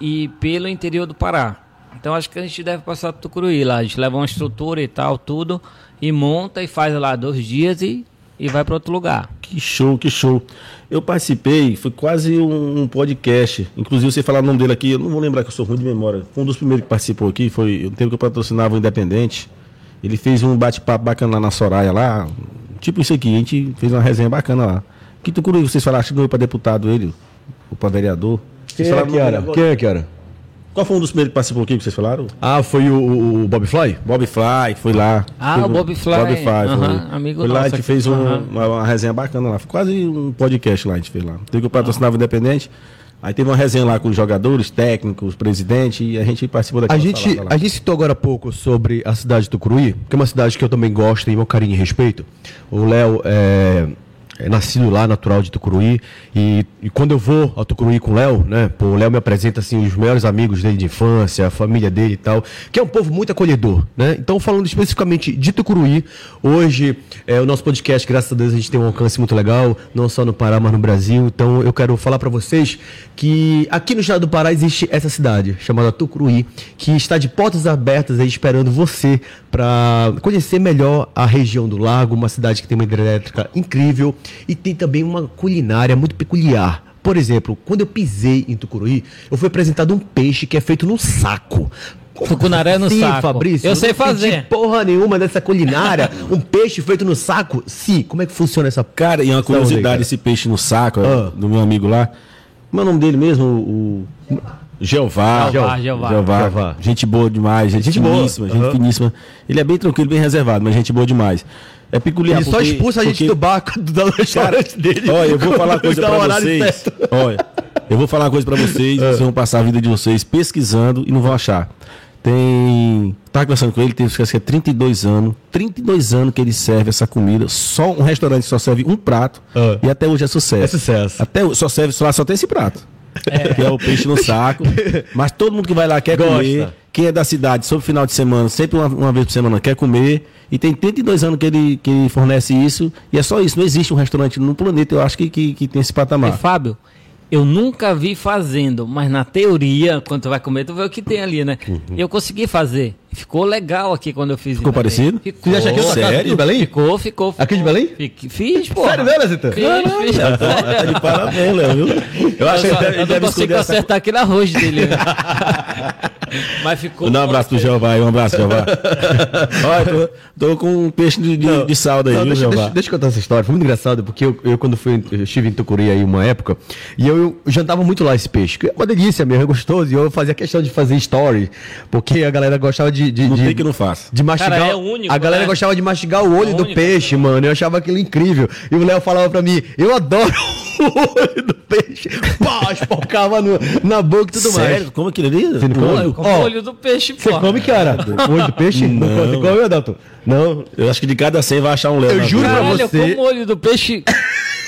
E pelo interior do Pará. Então acho que a gente deve passar pro Tucuruí lá. A gente leva uma estrutura e tal, tudo e monta e faz lá dois dias e, e vai para outro lugar. Que show, que show. Eu participei, foi quase um, um, podcast. Inclusive, você falar o nome dele aqui, eu não vou lembrar que eu sou ruim de memória. Foi um dos primeiros que participou aqui, foi o tempo que eu patrocinava o Independente. Ele fez um bate-papo bacana lá na Soraya, lá. Tipo isso aqui, a gente fez uma resenha bacana lá. Que tucuruí vocês falaram, que ganhou para deputado ele, o para vereador. Quem é que era? Quem é que era? Qual foi um dos primeiros que participou aqui que vocês falaram? Ah, foi o, o Bob Fly? Bob Fly, foi lá. Ah, Foi o Bob Fly. Bob Fly, foi. amigo foi lá, a gente aqui. fez um- uma, uma resenha bacana lá. Foi quase um podcast lá, a gente fez lá. Teve que eu patrocinava o Independente. Aí teve uma resenha lá com os jogadores, técnicos, presidente, e a gente participou A daquela gente, salada lá. a gente citou agora há pouco sobre a cidade de Tucuruí, que é uma cidade que eu também gosto, tenho meu carinho e respeito. O Léo é, é nascido lá, natural de Tucuruí, e, e quando eu vou ao Tucuruí com o Léo, né, pô, o Léo me apresenta assim os melhores amigos dele de infância, a família dele e tal, que é um povo muito acolhedor, né? Então, falando especificamente de Tucuruí, hoje é, o nosso podcast, graças a Deus, a gente tem um alcance muito legal, não só no Pará, mas no Brasil. Então, eu quero falar para vocês que aqui no estado do Pará existe essa cidade chamada Tucuruí, que está de portas abertas aí esperando você para conhecer melhor a região do lago, uma cidade que tem uma hidrelétrica incrível e tem também uma culinária muito peculiar. Por exemplo, quando eu pisei em Tucuruí, eu fui apresentado um peixe que é feito num saco. Tucunaré no assim, saco. Fabrício? Eu sei fazer. porra nenhuma dessa culinária. <laughs> um peixe feito no saco? Sim. Como é que funciona essa Cara, e uma curiosidade, esse peixe no saco, Ah. do meu amigo lá. Como é o nome dele mesmo? O. Jeová. Jeová, Jeová. Jeová. Gente boa demais, gente, Gente boa. finíssima, gente Aham. finíssima. Ele é bem tranquilo, bem reservado, mas gente boa demais. É peculiar. Ele só porque- expulsa a gente porque- do barco <laughs> do restaurante dele. Olha, eu vou falar uma coisa horário vocês. Olha, eu vou falar uma coisa pra vocês, <laughs> vocês vão passar a vida de vocês pesquisando e não vão achar. Tem. Tava conversando com ele, tem que é 32 anos. 32 anos que ele serve essa comida. Só um restaurante só serve um prato. Ah. E até hoje é sucesso. É sucesso. Até só serve, só, só tem esse prato. Que é o peixe no saco. Mas todo mundo que vai lá quer Gosta. comer. Quem é da cidade, sobre o final de semana, sempre uma, uma vez por semana, quer comer. E tem 32 anos que ele, que ele fornece isso. E é só isso. Não existe um restaurante no planeta, eu acho, que, que, que tem esse patamar. Fábio, eu nunca vi fazendo, mas na teoria, quando tu vai comer, tu vê o que tem ali, né? Eu consegui fazer. Ficou legal aqui quando eu fiz. Ficou parecido? Ficou. Você acha que eu Sério? aqui de Belém? Ficou, ficou. Aqui de ficou. Belém? Fique- Fiz, pô. Sério mesmo, Zita? Fiz, fiz. Tá de parabéns, Léo, viu? Eu acho que Eu, ele só- deve, eu não deve consigo esconder essa... acertar aqui no arroz dele. <laughs> Mas ficou. Dá um abraço pro Jeová aí, um abraço, Jeová. <laughs> Olha, tô, tô com um peixe de, de, de salda aí, Não, viu, deixa, Jeová? deixa- deixa eu contar essa história. Foi muito engraçado, porque eu, eu quando fui, eu estive em Tucuruí aí uma época, e eu, eu jantava muito lá esse peixe. que É uma delícia mesmo, é gostoso. E eu fazia questão de fazer story, porque a galera gostava de. de Não de, tem que não faça. de mastigar. Cara, é único, a galera né? gostava de mastigar o olho É do único. peixe, mano. Eu achava aquilo incrível. E o Léo falava pra mim, eu adoro o olho do peixe. Pá, espocava no- na boca e tudo mais. Sério? Como aquilo ali? Você não come? Olha, Com Ó, o olho do peixe, pô. Você come, cara? <laughs> O olho do peixe? Não. Você come, Adalto? Não. Eu acho que de cada 100 vai achar um Léo. Eu juro vida. pra Caralho, eu você- como o olho do peixe,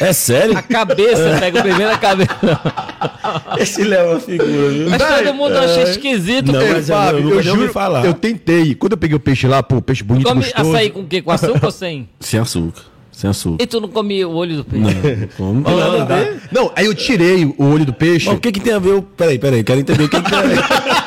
É sério? a cabeça, pega o primeiro a cabeça. <laughs> Esse Léo é uma figura, viu? Mas Vai, todo mundo acha esquisito, Não, mas eu- Fábio, eu eu, ouvi juro, falar. eu tentei. Quando eu peguei o peixe lá, pô, peixe bonito, Come gostoso. açaí com o quê? Com açúcar ou sem? Sem açúcar. Sem açúcar. E tu não come o olho do peixe? Não, como? Não, Nada a ver. Não, aí eu tirei o olho do peixe. Mas o que, que tem a ver? o- Peraí, peraí, quero entender o que, que tem a ver. <laughs>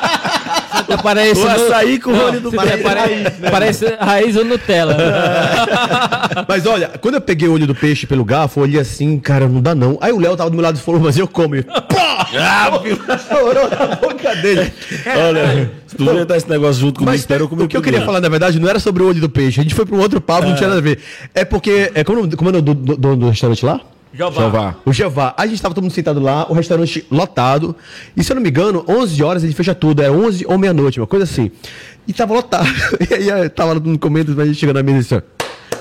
Você parece O no- açaí com o olho do você peixe. Parece, parece raiz ou Nutella. né? <laughs> Mas olha, quando eu peguei o olho do peixe pelo garfo, eu olhei assim, cara, não dá não. Aí o Léo tava do meu lado e falou, mas eu como. E Pá! Estourou <laughs> na boca dele. Olha, se tu inventar esse negócio junto comigo, eu comer o que eu queria falar, na verdade, não era sobre o olho do peixe. A gente foi para um outro papo, não tinha nada a ver. É porque. É, como, como é o nome do, do, do- do restaurante lá? Jeová. O Jeová. A gente tava todo mundo sentado lá, o restaurante lotado. E se eu não me engano, 11 horas ele fecha tudo. Era 11 ou meia-noite, uma coisa assim. E tava lotado. <laughs> E aí eu tava no comendo, a gente chegando na mesa e disse: ó,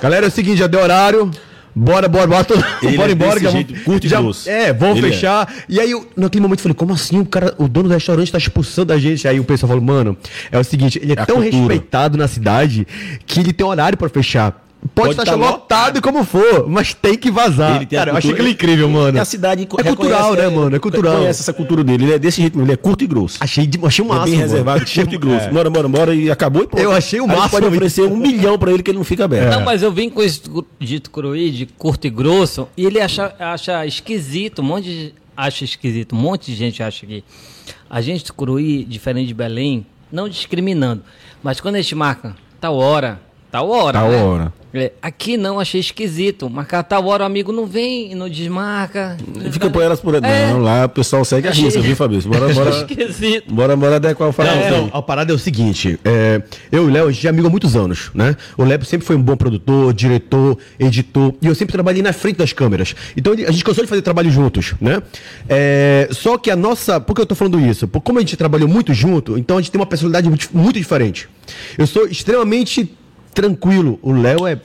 Galera, é o seguinte, já deu horário. Bora, bora, bora, todo... Bora é embora. desse já jeito, vamos- curto já- grosso. É, vamos Ele é. fechar. E aí, eu, naquele momento, eu falei, como assim? O cara, o dono do restaurante tá expulsando a gente. Aí o pessoal falou, mano, é o seguinte, ele é, a tão cultura. respeitado na cidade que ele tem horário pra fechar. Pode, Pode estar tá lotado como for, mas tem que vazar. Ele tem cara, eu achei aquilo incrível, mano. E a cidade é cultural, né, mano? É cultural. Conhece essa cultura dele. Ele é desse jeito, mesmo, ele é curto e grosso. Achei, de- achei o É máximo. bem mano. reservado, Achei- curto e grosso. é. Bora, bora, bora e acabou e pronto. Eu achei o máximo. pode oferecer um milhão pra ele que ele não fica aberto. Não, mas eu vim com esse dito cruí de curto e grosso e ele acha, acha esquisito, um monte de acha esquisito, um monte de gente acha que a gente do Curuí, diferente de Belém, não discriminando, mas quando a gente marca tal hora, tal hora. Tal né? hora. É, aqui não, achei esquisito. Marcar tal hora, o amigo não vem e não desmarca. Fica por elas por É. Não, lá o pessoal segue a Achei- risca, viu, Fabrício? Bora, Achei bora, <laughs> esquisito. bora, bora adequar o falar. não, a parada é o seguinte, é, eu e o Léo, a gente é amigo há muitos anos, né? O Léo sempre foi um bom produtor, diretor, editor, e eu sempre trabalhei na frente das câmeras. Então a gente cansou de fazer trabalho juntos, né? É, só que a nossa. Por que eu tô falando isso? Porque como a gente trabalhou muito junto, então a gente tem uma personalidade muito, muito diferente. Eu sou extremamente tranquilo, o Léo é,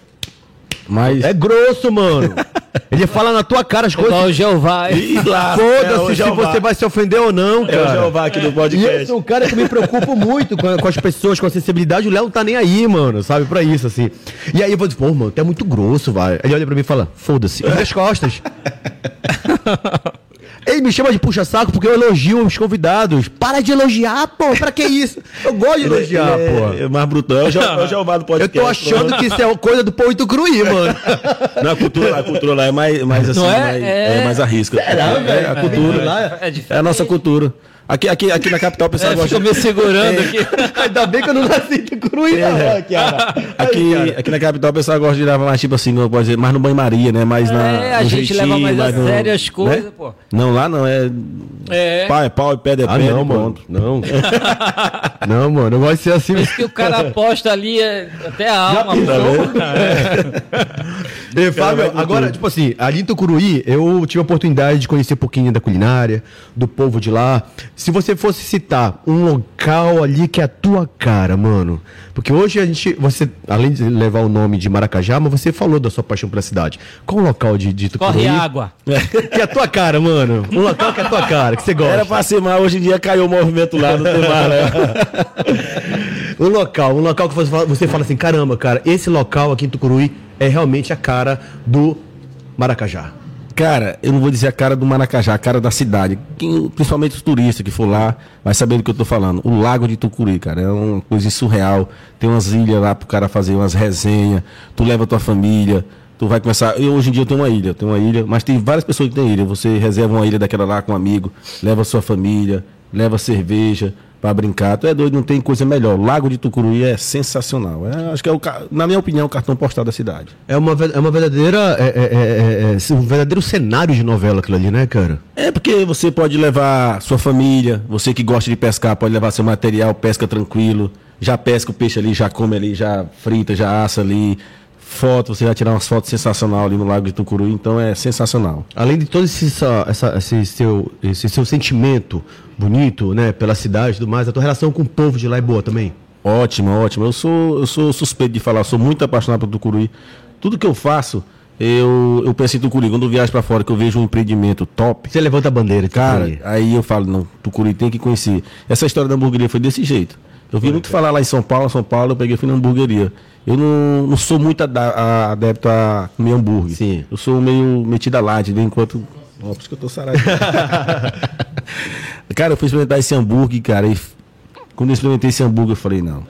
Mas. é grosso, mano. <laughs> Ele fala na tua cara as coisas. Igual o Jeová. E é Foda-se o se você vai se ofender ou não, É o cara. Jeová aqui do E podcast. eu sou um cara que me preocupo muito com, com as pessoas, com a sensibilidade. O Léo não tá nem aí, mano, sabe? Pra isso, assim. E aí eu vou dizer, pô, mano, tu é muito grosso, vai. Ele olha pra mim e fala, foda-se. Vira as costas. <laughs> Ele me chama de puxa-saco porque eu elogio os convidados. Para de elogiar, pô. Pra que isso? Eu gosto de elogiar, Ele pô. é, é mais brutão. É o Je- é o Jeová do Eu podcast. tô achando que isso é coisa do Pão do Cruí, mano. <laughs> Não, a cultura, lá- a cultura lá é mais, mais assim, é? mais, É. é mais arrisca. é, a cultura. lá É É diferente. a nossa cultura. Aqui, aqui, aqui na capital o pessoal É, gosta. fica me segurando aqui. <laughs> Ainda bem que eu não nasci de Cruí, não, Kiara. Aqui, aqui na capital o pessoal gosta de levar mais, tipo assim, não pode dizer, mais no banho-maria, né? Mais na. É, a gente jeitinho, leva mais a no- sério as coisas, né? pô. Não, lá não, é. É. Pau é pau e pé é Ah, pé. <laughs> não, mano. pronto. Não. não, mano, gosto de ser assim. Por isso que o cara aposta ali é, até a alma. pô. <laughs> E, Fábio, vai com agora, tudo. tipo assim, ali em Tucuruí, eu tive a oportunidade de conhecer um pouquinho da culinária, do povo de lá. Se você fosse citar um local ali que é a tua cara, mano. Porque hoje a gente, você, além de levar o nome de Maracajá, mas você falou da sua paixão pela cidade. Qual o local de, de Tucuruí? Corre água. <laughs> Que é a tua cara, mano. Um local que é a tua cara, que você gosta. Era pra ser mais, hoje em dia caiu o movimento lá, <laughs> tem mais, né? Um local, um local que você fala, você fala assim, caramba, cara, esse local aqui em Tucuruí é realmente a cara do Maracajá. Cara, eu não vou dizer a cara do Maracajá, a cara da cidade. Quem- principalmente os turistas que for lá, vai saber do que eu tô falando. O Lago de Tucuri, cara, é uma coisa surreal. Tem umas ilhas lá pro cara fazer umas resenhas. Tu leva tua família, tu vai começar. Eu hoje em dia eu tenho uma ilha, eu tenho uma ilha, mas tem várias pessoas que têm ilha. Você reserva uma ilha daquela lá com um amigo, leva sua família, leva cerveja pra brincar. Tu é doido, não tem coisa melhor. O Lago de Tucuruí é sensacional. É, acho que é, o, na minha opinião, o cartão postal da cidade. É uma, é uma verdadeira. É, é- é- é- é um verdadeiro cenário de novela aquilo ali, né, cara? É porque você pode levar sua família, você que gosta de pescar pode levar seu material, pesca tranquilo, já pesca o peixe ali, já come ali, já frita, já assa ali. Foto, você vai tirar umas fotos sensacional ali no Lago de Tucuruí, então é sensacional. Além de todo esse, essa- esse seu, esse seu sentimento bonito, né, pela cidade e tudo mais, a tua relação com o povo de lá é boa também? Ótimo, ótimo. Eu sou, eu sou suspeito de falar, sou muito apaixonado por Tucuruí. Tudo que eu faço, eu, eu penso em Tucuruí. Quando eu viajo pra fora, que eu vejo um empreendimento top, Você levanta a bandeira, de Cara, Tucuruí. aí eu falo, não, Tucuruí tem que conhecer. Essa história da hamburgueria foi desse jeito. Eu vi muito falar lá em São Paulo, São Paulo, eu peguei e fui na hamburgueria. Eu não, não sou muito adepto a comer hambúrguer. Sim. Eu sou meio metido a light, de enquanto. Ó, por isso que eu tô sarado. <laughs> cara, eu fui experimentar esse hambúrguer, cara, e quando eu experimentei esse hambúrguer, eu falei, não,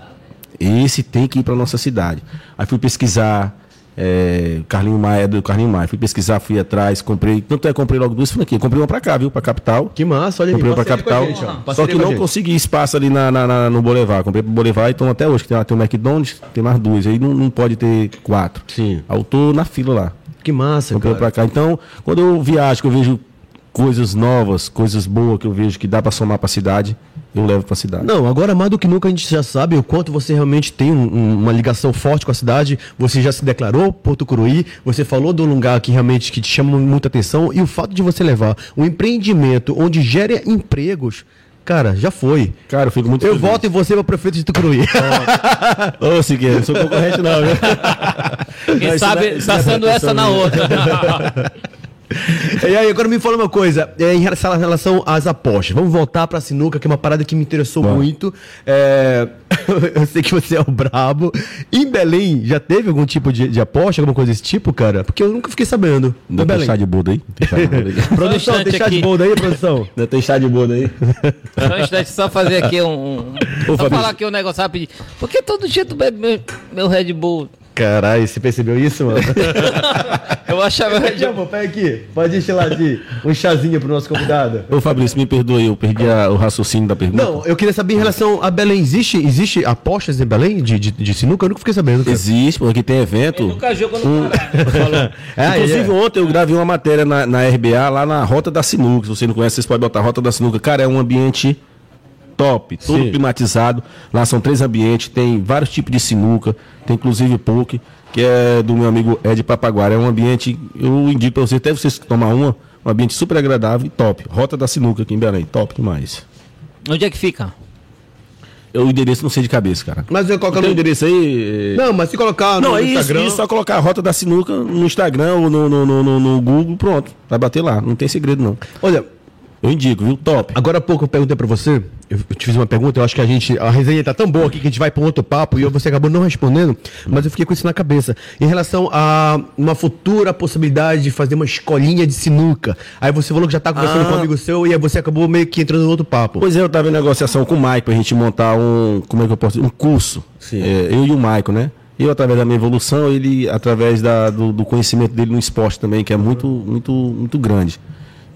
esse tem que ir pra nossa cidade. Aí fui pesquisar, é, Carlinho Maia, é do Carlinho Maia, fui pesquisar, fui atrás, comprei, tanto é, comprei logo duas franquias, comprei uma pra cá, viu, pra capital. Que massa, olha aí. Comprei pra Parceria com a capital. gente. Só que a não gente. consegui espaço ali na, na- na- no Boulevard. Comprei pro Boulevard, então até hoje, que tem, tem o McDonald's, tem mais duas. Aí não, não pode ter quatro. Sim. Aí eu tô na fila lá. Que massa, Comprei cara. pra cá. Então, quando eu viajo, que eu vejo coisas novas, coisas boas que eu vejo que dá pra somar pra cidade, eu levo pra cidade. Não, agora mais do que nunca a gente já sabe o quanto você realmente tem um- um- uma ligação forte com a cidade. Você já se declarou Porto Curuí, você falou de um lugar que realmente que te chama muita atenção e o fato de você levar um empreendimento onde gere empregos, cara, já foi. Cara, eu fico muito Eu feliz. voto em você para prefeito de Tucuruí. Ô, Siqueira, não sou concorrente não, viu? Quem Não, sabe não é- não é sendo essa na outra. <laughs> e aí, agora me fala uma coisa, é, em relação às apostas. Vamos voltar pra sinuca, que é uma parada que me interessou Bora. muito. É, <laughs> eu sei que você é o brabo. Em Belém, já teve algum tipo de, de aposta, alguma coisa desse tipo, cara? Porque eu nunca fiquei sabendo. Ainda Em tem Belém. chá de boldo aí? Tem chá de boldo <laughs> aí? Produção, um tem chá de boldo aí, produção? Ainda tem chá de boldo aí? Só um instante, só fazer aqui um. um- só falar aqui um negócio rápido. Por que todo dia tu bebe meu, meu Red Bull? Caralho, você percebeu isso, mano? <laughs> Eu achava. Aqui, amor, pega aqui. Pode enchilar de um chazinho pro nosso convidado. Ô Fabrício, me perdoe, eu perdi a- o raciocínio da pergunta. Não, eu queria saber em relação a Belém. Existe, existe apostas em Belém de, de, de sinuca? Eu nunca fiquei sabendo. cara. Existe, porque tem evento. Ele nunca jogou no Pará. <laughs> <laughs> É, Inclusive, é. ontem eu gravei uma matéria na, na RBA, lá na Rota da Sinuca. Se você não conhece, vocês podem botar Rota da Sinuca. Cara, é um ambiente top, todo Sim. climatizado. Lá são três ambientes, tem vários tipos de sinuca, tem inclusive poke, que é do meu amigo Ed Papaguara. É um ambiente, eu indico pra você, até vocês tomar uma, um ambiente super agradável e top. Rota da Sinuca aqui em Belém, top demais. Onde é que fica? Eu, o endereço não sei de cabeça, cara. Mas eu coloco Tem o no... endereço aí? Não, mas se colocar Não, no é isso, Instagram... isso, só colocar a Rota da Sinuca no Instagram ou no, no, no, no- no Google, pronto. Vai bater lá, não tem segredo não. Olha, Eu indico, viu? Top. agora há pouco eu perguntei pra você, eu te fiz uma pergunta, eu acho que a gente, a resenha tá tão boa aqui que a gente vai pra um outro papo e você acabou não respondendo, mas eu fiquei com isso na cabeça. Em relação a uma futura possibilidade de fazer uma escolinha de sinuca. Aí você falou que já tá conversando Ah. com um amigo seu e aí você acabou meio que entrando no outro papo. Pois é, eu tava em negociação com o Mike pra gente montar um, como é que eu posso dizer? Um curso. Sim. É, eu e o Maico, né? Eu, através da minha evolução, ele, através da- do, do conhecimento dele no esporte também, que é muito, muito, muito grande.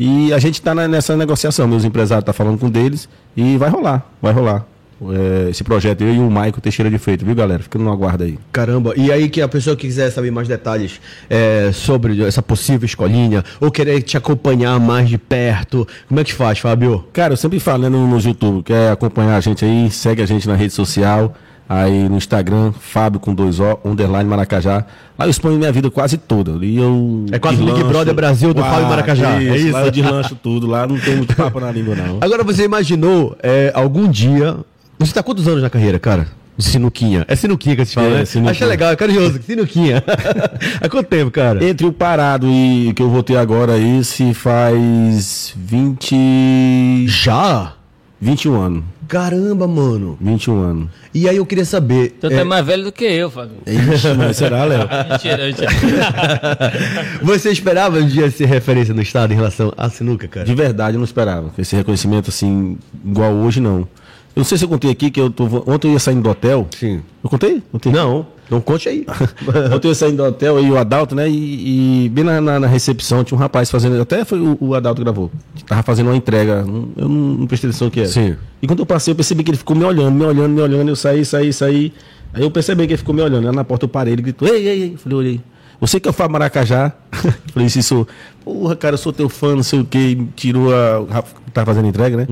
E a gente está nessa negociação, meus empresários estão falando com deles e vai rolar, vai rolar. É, esse projeto, eu e o Maico Teixeira de Feito, viu, galera? Fica no aguardo aí. Caramba, e aí que a pessoa que quiser saber mais detalhes é, sobre essa possível escolinha, ou querer te acompanhar mais de perto, como é que faz, Fábio? Cara, eu sempre falo né, no, no YouTube, quer acompanhar a gente aí, segue a gente na rede social, aí no Instagram, Fábio com dois O, underline Maracajá. Lá eu exponho minha vida quase toda. E eu É quase o Big. Brother Brasil do Fábio Maracajá, é isso? Lá eu deslancho tudo, lá não tem muito papo na língua, não. Agora você imaginou é, algum dia. Você tá quantos anos na carreira, cara? De sinuquinha. É sinuquinha que você fala, É, né? sinuquinha. Achei legal, é carinhoso. Sinuquinha. <laughs> Há quanto tempo, cara? Entre o parado e o que eu vou ter agora aí, se faz 20. Já? 21 anos. Caramba, mano. 21 anos. E aí eu queria saber. Tu é, é mais velho do que eu, Fábio. Ixi, <laughs> mas será, Léo? <laughs> Mentira, mentira. <laughs> você esperava um dia ser referência no estado em relação à sinuca, cara? De verdade, eu não esperava. Esse reconhecimento assim, igual hoje, não. Eu não sei se eu contei aqui que eu tô. Ontem eu ia saindo do hotel. Sim. Eu contei? contei? Não, não conte aí. <laughs> Ontem eu saindo do hotel e o Adalto, né? E, e bem na, na- na recepção tinha um rapaz fazendo. Até foi o, o Adalto gravou. Tava fazendo uma entrega. Eu não, não prestei atenção o que era. Sim. E quando eu passei, eu percebi que ele ficou me olhando, me olhando, me olhando. Eu saí, saí, saí. Aí eu percebi que ele ficou me olhando. Lá na porta eu parei, ele gritou: Ei, ei, ei. Eu falei: Olhei. Você que é o Fábio Maracajá? <laughs> falei: Isso. Porra, cara, eu sou teu fã, não sei o que. Tirou a. Tá fazendo entrega, né?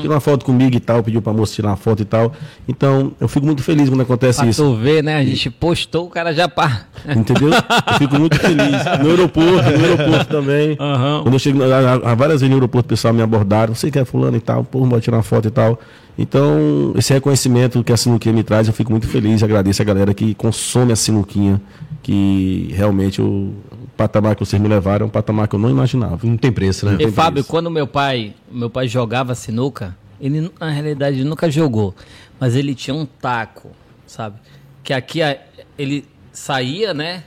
Tirou uma foto comigo e tal, pediu pra moça tirar uma foto e tal. Então, eu fico muito feliz quando acontece Pra isso. tu ver, né? A gente postou, o cara já pá. Entendeu? Eu fico muito feliz. No aeroporto, no aeroporto também. Aham. Quando eu chego, há, várias vezes no aeroporto, o pessoal me abordaram. Você quer fulano e tal, pô, bora tirar uma foto e tal. Então, esse reconhecimento que a sinuquinha me traz, eu fico muito feliz. Agradeço a galera que consome a sinuquinha, que realmente o patamar que vocês me levaram é um patamar que eu não imaginava. Não tem preço, né? E Fábio, quando meu pai, meu pai jogava sinuca, ele na realidade nunca jogou, mas ele tinha um taco, sabe? Que aqui ele saía, né?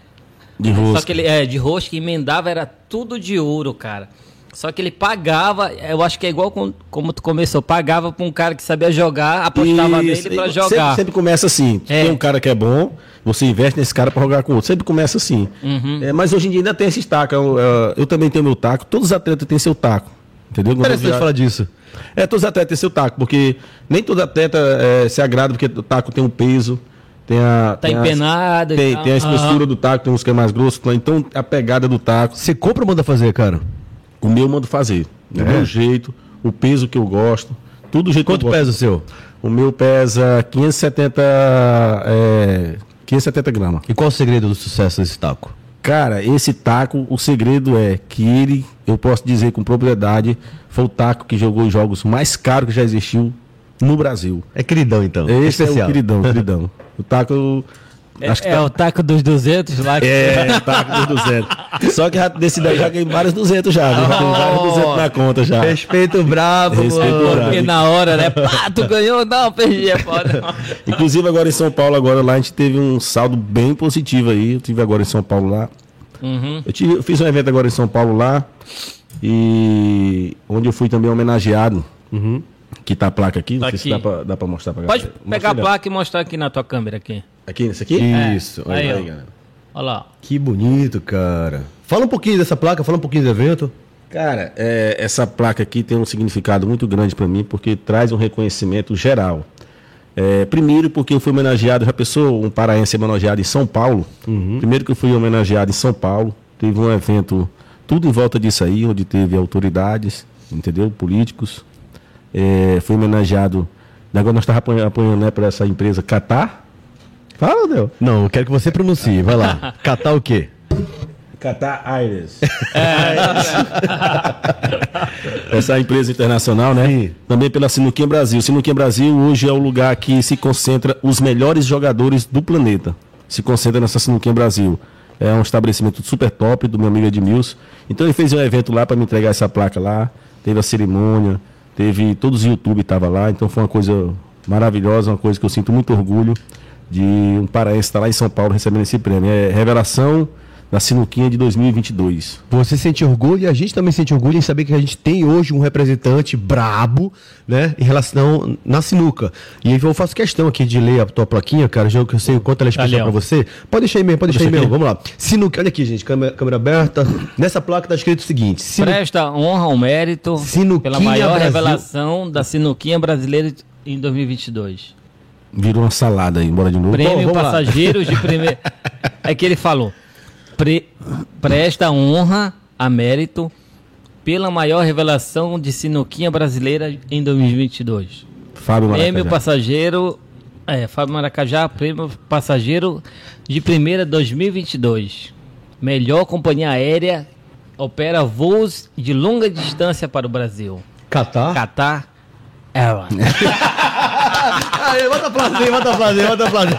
De Só rosca. que ele é de rosca e emendava era tudo de ouro, cara. Só que ele pagava, eu acho que é igual com- como tu começou, pagava pra um cara que sabia jogar, apostava Isso. nele pra E jogar. Sempre, sempre começa assim. É. Tem um cara que é bom, você investe nesse cara para jogar com outro. Sempre começa assim. Uhum. É, mas hoje em dia ainda tem esses tacos. Eu, eu- eu também tenho meu taco. Todos os atletas têm seu taco. Entendeu? Interessante falar disso. É, todos os atletas têm seu taco, porque nem todo atleta é, se agrada, porque o taco tem um peso. Tem a, Tá tem a- empenado e tem, tem a espessura Aham. do taco, tem uns que é mais grosso. Então, a pegada do taco. Você compra ou manda fazer, cara? O meu eu mando fazer. Do É? meu jeito, o peso que eu gosto. Tudo do jeito Quanto que eu gosto. pesa o seu? O meu pesa 570, é, 570 gramas. E qual o segredo do sucesso desse taco? Cara, esse taco, o segredo é que ele, eu posso dizer com propriedade, foi o taco que jogou os jogos mais caros que já existiu no Brasil. É queridão, então. Esse é o queridão, <laughs> queridão. O taco, É, acho que é tá- o taco dos 200 lá. que- é, o taco dos 200. Só que já- desse daí já ganhei vários 200 já, já tem vários 200 na conta já. Respeito bravo, Respeito mano. bravo. Porque na hora, né? Pá, tu ganhou? Não, perdi, é foda. Inclusive agora em São Paulo, agora lá a gente teve um saldo bem positivo aí. Eu tive agora em São Paulo lá. Uhum. Eu, tive- eu fiz um evento agora em São Paulo lá. E onde eu fui também homenageado. Que tá a placa aqui. Não sei se Aqui. dá pra, dá pra mostrar pra Pode galera. pegar a Mostra aí, placa e mostrar aqui na tua câmera aqui. Aqui, nesse aqui? Isso. É, aí, aí, galera. Olha lá. Que bonito, cara. Fala um pouquinho dessa placa, fala um pouquinho do evento. Cara, é, essa placa aqui tem um significado muito grande para mim, porque traz um reconhecimento geral. É, primeiro, porque eu fui homenageado, já pensou um paraense homenageado em São Paulo? Primeiro que eu fui homenageado em São Paulo, teve um evento, tudo em volta disso aí, onde teve autoridades, entendeu? Políticos. É, fui homenageado, agora nós estávamos apoiando, apoiando né, para essa empresa Qatar. Fala, Del. Não, eu quero que você pronuncie. Vai lá. <laughs> Catar o quê? Qatar Aires. Essa empresa internacional, né? Sim. Também pela Sinuquinha Brasil. Sinuquinha Brasil hoje é o lugar que se concentra os melhores jogadores do planeta. Se concentra nessa Sinuquinha Brasil. É um estabelecimento super top do meu amigo Edmilson. Então ele fez um evento lá para me entregar essa placa lá. Teve a cerimônia, teve todos os YouTube estavam lá. Então foi uma coisa maravilhosa, uma coisa que eu sinto muito orgulho de um paraense estar lá em São Paulo recebendo esse prêmio. É revelação da Sinuquinha de 2022. Você sente orgulho e a gente também sente orgulho em saber que a gente tem hoje um representante brabo, né, em relação na sinuca. E eu faço questão aqui de ler a tua plaquinha, cara, já que eu sei o quanto ela é especial pra você. Pode deixar aí mesmo, pode deixar aí mesmo. Vamos lá. Sinuca, olha aqui, gente, câmera, câmera aberta. Nessa placa tá escrito o seguinte: sinu... Presta honra ao mérito Sinuquinha pela maior Brasil. revelação da sinuquinha brasileira em 2022. Virou uma salada aí, bora de novo. Prêmio lá. Passageiros de primeiro. <laughs> É que ele falou: pre- presta honra a mérito pela maior revelação de sinuquinha brasileira em 2022. Fábio Prêmio Maracajá. passageiro. É, Fábio Maracajá, prêmio passageiro de primeira 2022. Melhor companhia aérea opera voos de longa distância para o Brasil. Catar. Qatar Airlines. <laughs> Aí, bota aplauso aí, bota aplauso aí, bota aplauso.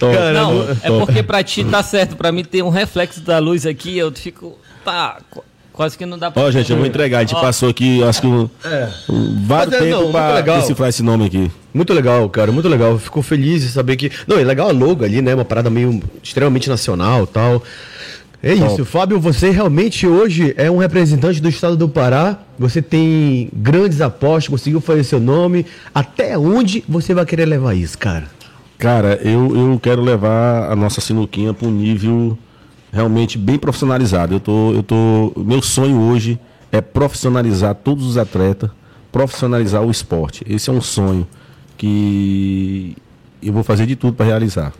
Cara, Não, não- é porque pra ti tá certo, pra mim tem um reflexo da luz aqui, eu fico. Tá, qu- quase que não dá pra. Ó, gente, eu vou entregar. A gente Ó. passou aqui, acho que um, É. um vários é, não, tempo muito pra legal. decifrar esse nome aqui. Muito legal, cara, muito legal. Ficou feliz de saber que. Não, é legal a logo ali, né? Uma parada meio extremamente nacional e tal. É isso, Fábio, você realmente hoje é um representante do estado do Pará. Você tem grandes apostas, conseguiu fazer seu nome. Até onde você vai querer levar isso, cara? Cara, eu, eu quero levar a nossa sinuquinha para um nível realmente bem profissionalizado. Eu tô, eu tô, meu sonho hoje é profissionalizar todos os atletas, profissionalizar o esporte. Esse é um sonho que eu vou fazer de tudo para realizar.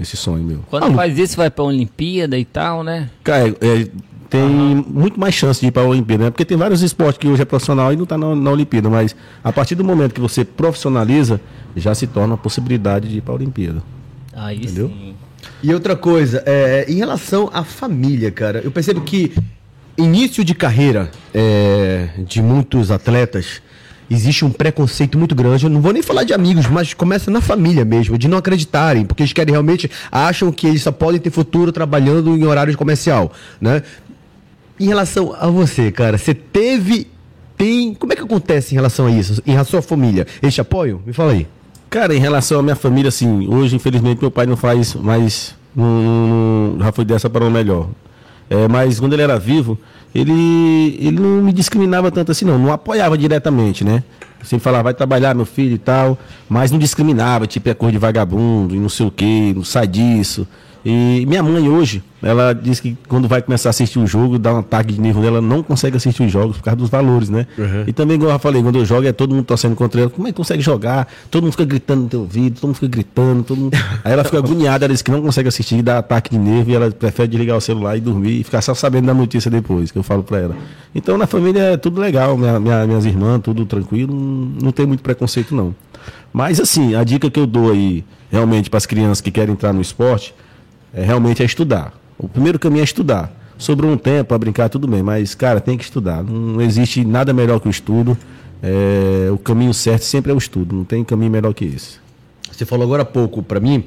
Esse sonho meu. Quando faz isso, vai pra Olimpíada e tal, né? Cara, é, tem muito mais chance de ir para a Olimpíada, né? Porque tem vários esportes que hoje é profissional e não está na, na Olimpíada, mas a partir do momento que você profissionaliza, já se torna a possibilidade de ir para a Olimpíada. Aí Entendeu? sim. E outra coisa, é, em relação à família, cara, eu percebo que início de carreira é, de muitos atletas existe um preconceito muito grande. Eu não vou nem falar de amigos, mas começa na família mesmo, de não acreditarem, porque eles querem realmente acham que eles só podem ter futuro trabalhando em horário comercial, né? Em relação a você, cara, você teve tem, como é que acontece em relação a isso? Em relação à família, eles te apoiam? Me fala aí. Cara, em relação à minha família, assim, hoje, infelizmente, meu pai não faz mais. Não- já foi dessa para o melhor. É, mas quando ele era vivo, ele, ele não me discriminava tanto assim, não. Não apoiava diretamente, né? Sempre falava, vai trabalhar, meu filho e tal. Mas não discriminava, tipo, é cor de vagabundo e não sei o quê, não sai disso. E minha mãe hoje, ela diz que quando vai começar a assistir o jogo, dá um ataque de nível dela, não consegue assistir os jogos por causa dos valores, né? E também, como eu já falei, quando eu jogo, é todo mundo torcendo contra ela. Como é que consegue jogar? Todo mundo fica gritando no teu ouvido, todo mundo fica gritando, todo mundo... <laughs> Aí ela fica agoniada, ela diz que não consegue assistir, dá ataque de nervo e ela prefere desligar o celular e dormir e ficar só sabendo da notícia depois, que eu falo pra ela. Então, na família é tudo legal, minha, minha- minhas irmãs, tudo tranquilo, não, não tem muito preconceito, não. Mas, assim, a dica que eu dou aí, realmente, para as crianças que querem entrar no esporte, é realmente é estudar. O primeiro caminho é estudar. Sobrou um tempo para brincar, tudo bem, mas, cara, tem que estudar. Não existe nada melhor que o estudo. É, o caminho certo sempre é o estudo, não tem caminho melhor que esse. Você falou agora há pouco pra mim,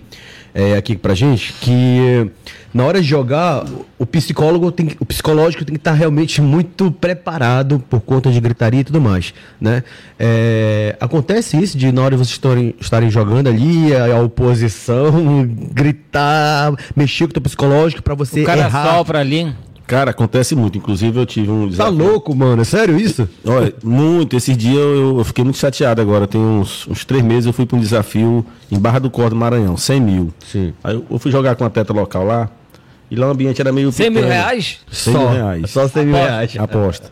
é, aqui pra gente, que na hora de jogar, o psicólogo tem, que- o psicológico tem que estar realmente muito preparado por conta de gritaria e tudo mais, né? É, acontece isso de na hora de vocês estarem, estarem jogando ali, a, a oposição <laughs> gritar, mexer com o teu psicológico pra você O cara errar. ali. Cara, acontece muito. Inclusive, eu tive um Tá louco, mano? É sério isso? Olha, muito. Esses dias eu, eu fiquei muito chateado agora. Tem uns, uns três meses eu fui para um desafio em Barra do Cordo, Maranhão, 100 mil. Sim. Aí eu, eu fui jogar com um atleta local lá. E lá o ambiente era meio 100 mil pequeno. reais? 100 mil reais. Só 100 mil Aposta. reais. Aposta.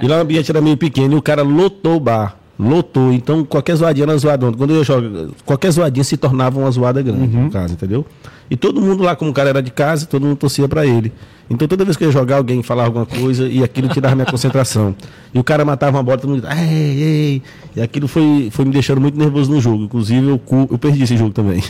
E lá o ambiente era meio pequeno e o cara lotou o bar. Lotou. Então qualquer zoadinha era zoadão. Quando eu jogo, qualquer zoadinha se tornava uma zoada grande, no caso, entendeu? E todo mundo lá, como o cara era de casa, todo mundo torcia pra ele. Então toda vez que eu ia jogar, alguém falava alguma coisa e aquilo tirava minha concentração. E o cara matava uma bola, todo mundo ei, ei. E aquilo foi, foi me deixando muito nervoso no jogo. Inclusive, eu, eu perdi esse jogo também.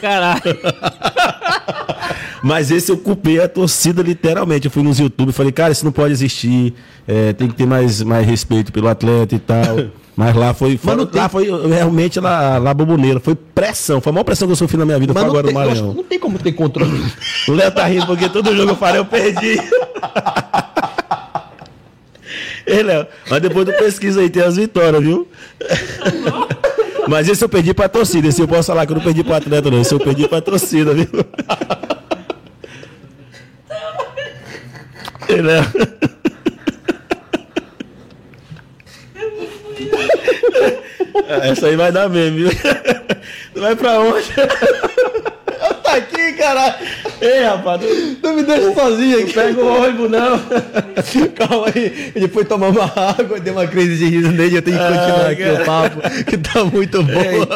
Caralho. <laughs> Mas esse eu culpei a torcida literalmente. Eu fui nos YouTube e falei, cara, isso não pode existir. é, tem que ter mais, mais respeito pelo atleta e tal. <laughs> Mas lá foi. Foi lá foi realmente lá, lá boboneira. Foi pressão. Foi a maior pressão que eu sofri na minha vida. Mas foi agora tem, Maranhão. não tem como ter controle. <laughs> O Léo tá rindo porque todo jogo eu falei, eu perdi. <laughs> Ei, Léo, mas depois do pesquisa aí tem as vitórias, viu? <laughs> Mas esse eu perdi pra torcida. Esse eu posso falar que eu não perdi pra atleta, não. Esse eu perdi pra torcida, viu? Ei, Léo. <laughs> Essa aí vai dar mesmo, viu? Tu <laughs> vai pra onde? <laughs> tá aqui, caralho. Ei, rapaz, tu- Não me deixa sozinho aqui. pega o ônibus, não. Calma aí. Ele foi tomar uma água, deu uma crise de riso nele. Eu tenho que continuar Ah, aqui cara. o papo, que tá muito bom.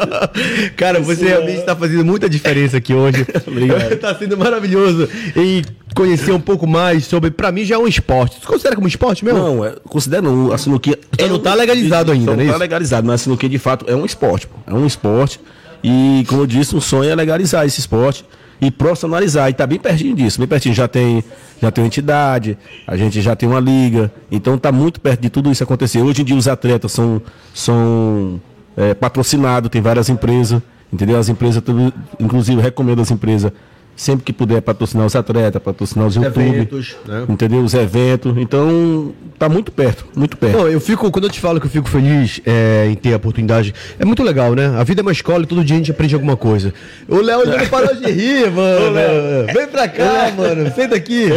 Cara, você realmente tá fazendo muita diferença aqui hoje. Obrigado. tá sendo maravilhoso. E conhecer um pouco mais sobre. Pra mim já é um esporte. Você considera como esporte mesmo? Não, é, considero não, a sinuquinha. Só não tá legalizado ainda, Só não é tá legalizado, mas a sinuquinha de fato é um esporte, pô. É um esporte. E, como eu disse, o sonho é legalizar esse esporte e profissionalizar. E tá bem pertinho disso. Bem pertinho. Já tem, já tem uma entidade, a gente já tem uma liga. Então tá muito perto de tudo isso acontecer. Hoje em dia os atletas são, são é, patrocinados, tem várias empresas. Entendeu? As empresas, inclusive, recomendo às empresas, sempre que puder, patrocinar os atletas, patrocinar os YouTube. Eventos, né? Entendeu? Os eventos. Então, tá muito perto, muito perto. Não, eu fico, quando eu te falo que eu fico feliz é, em ter a oportunidade, é muito legal, né? A vida é uma escola e todo dia a gente aprende alguma coisa. O Léo ele não <laughs> parou de rir, mano. Vem pra cá, mano. Senta aqui. <laughs>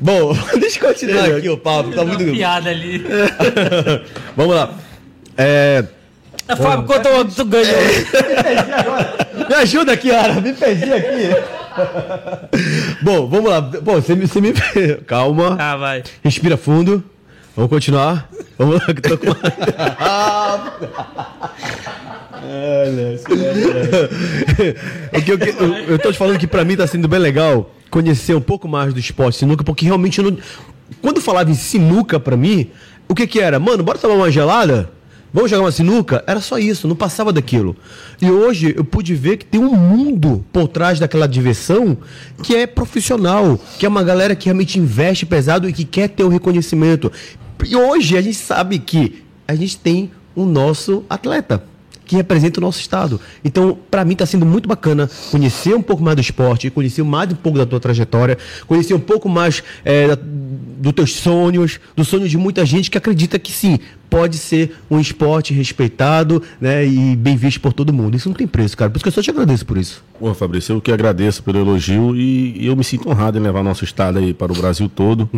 Bom, <laughs> deixa eu continuar aqui o papo, tá muito. piada ali. Vamos lá. É. Fábio, quanto tu ganhou? Me ajuda aqui, Ara, me perdi aqui. Bom, vamos lá. Bom, você me. Você me... Calma. Ah, vai. Respira fundo. Vamos continuar. Vamos lá, que tô com. <laughs> o que eu, que- eu, eu tô te falando que pra mim tá sendo bem legal conhecer um pouco mais do esporte sinuca, porque realmente eu não. Quando falava em sinuca pra mim, o que que era? Mano, bora tomar uma gelada? Vamos jogar uma sinuca? Era só isso, não passava daquilo. E hoje eu pude ver que tem um mundo por trás daquela diversão que é profissional, que é uma galera que realmente investe pesado e que quer ter o reconhecimento. E hoje a gente sabe que a gente tem o nosso atleta que representa o nosso estado. Então, para mim está sendo muito bacana conhecer um pouco mais do esporte, conhecer mais um pouco da tua trajetória, conhecer um pouco mais é, dos teus sonhos, dos sonhos de muita gente que acredita que sim, pode ser um esporte respeitado né, e bem visto por todo mundo. Isso não tem preço, cara. Por isso que eu só te agradeço por isso. Pô, Fabrício, eu que agradeço pelo elogio e, eu me sinto honrado em levar nosso estado aí para o Brasil todo.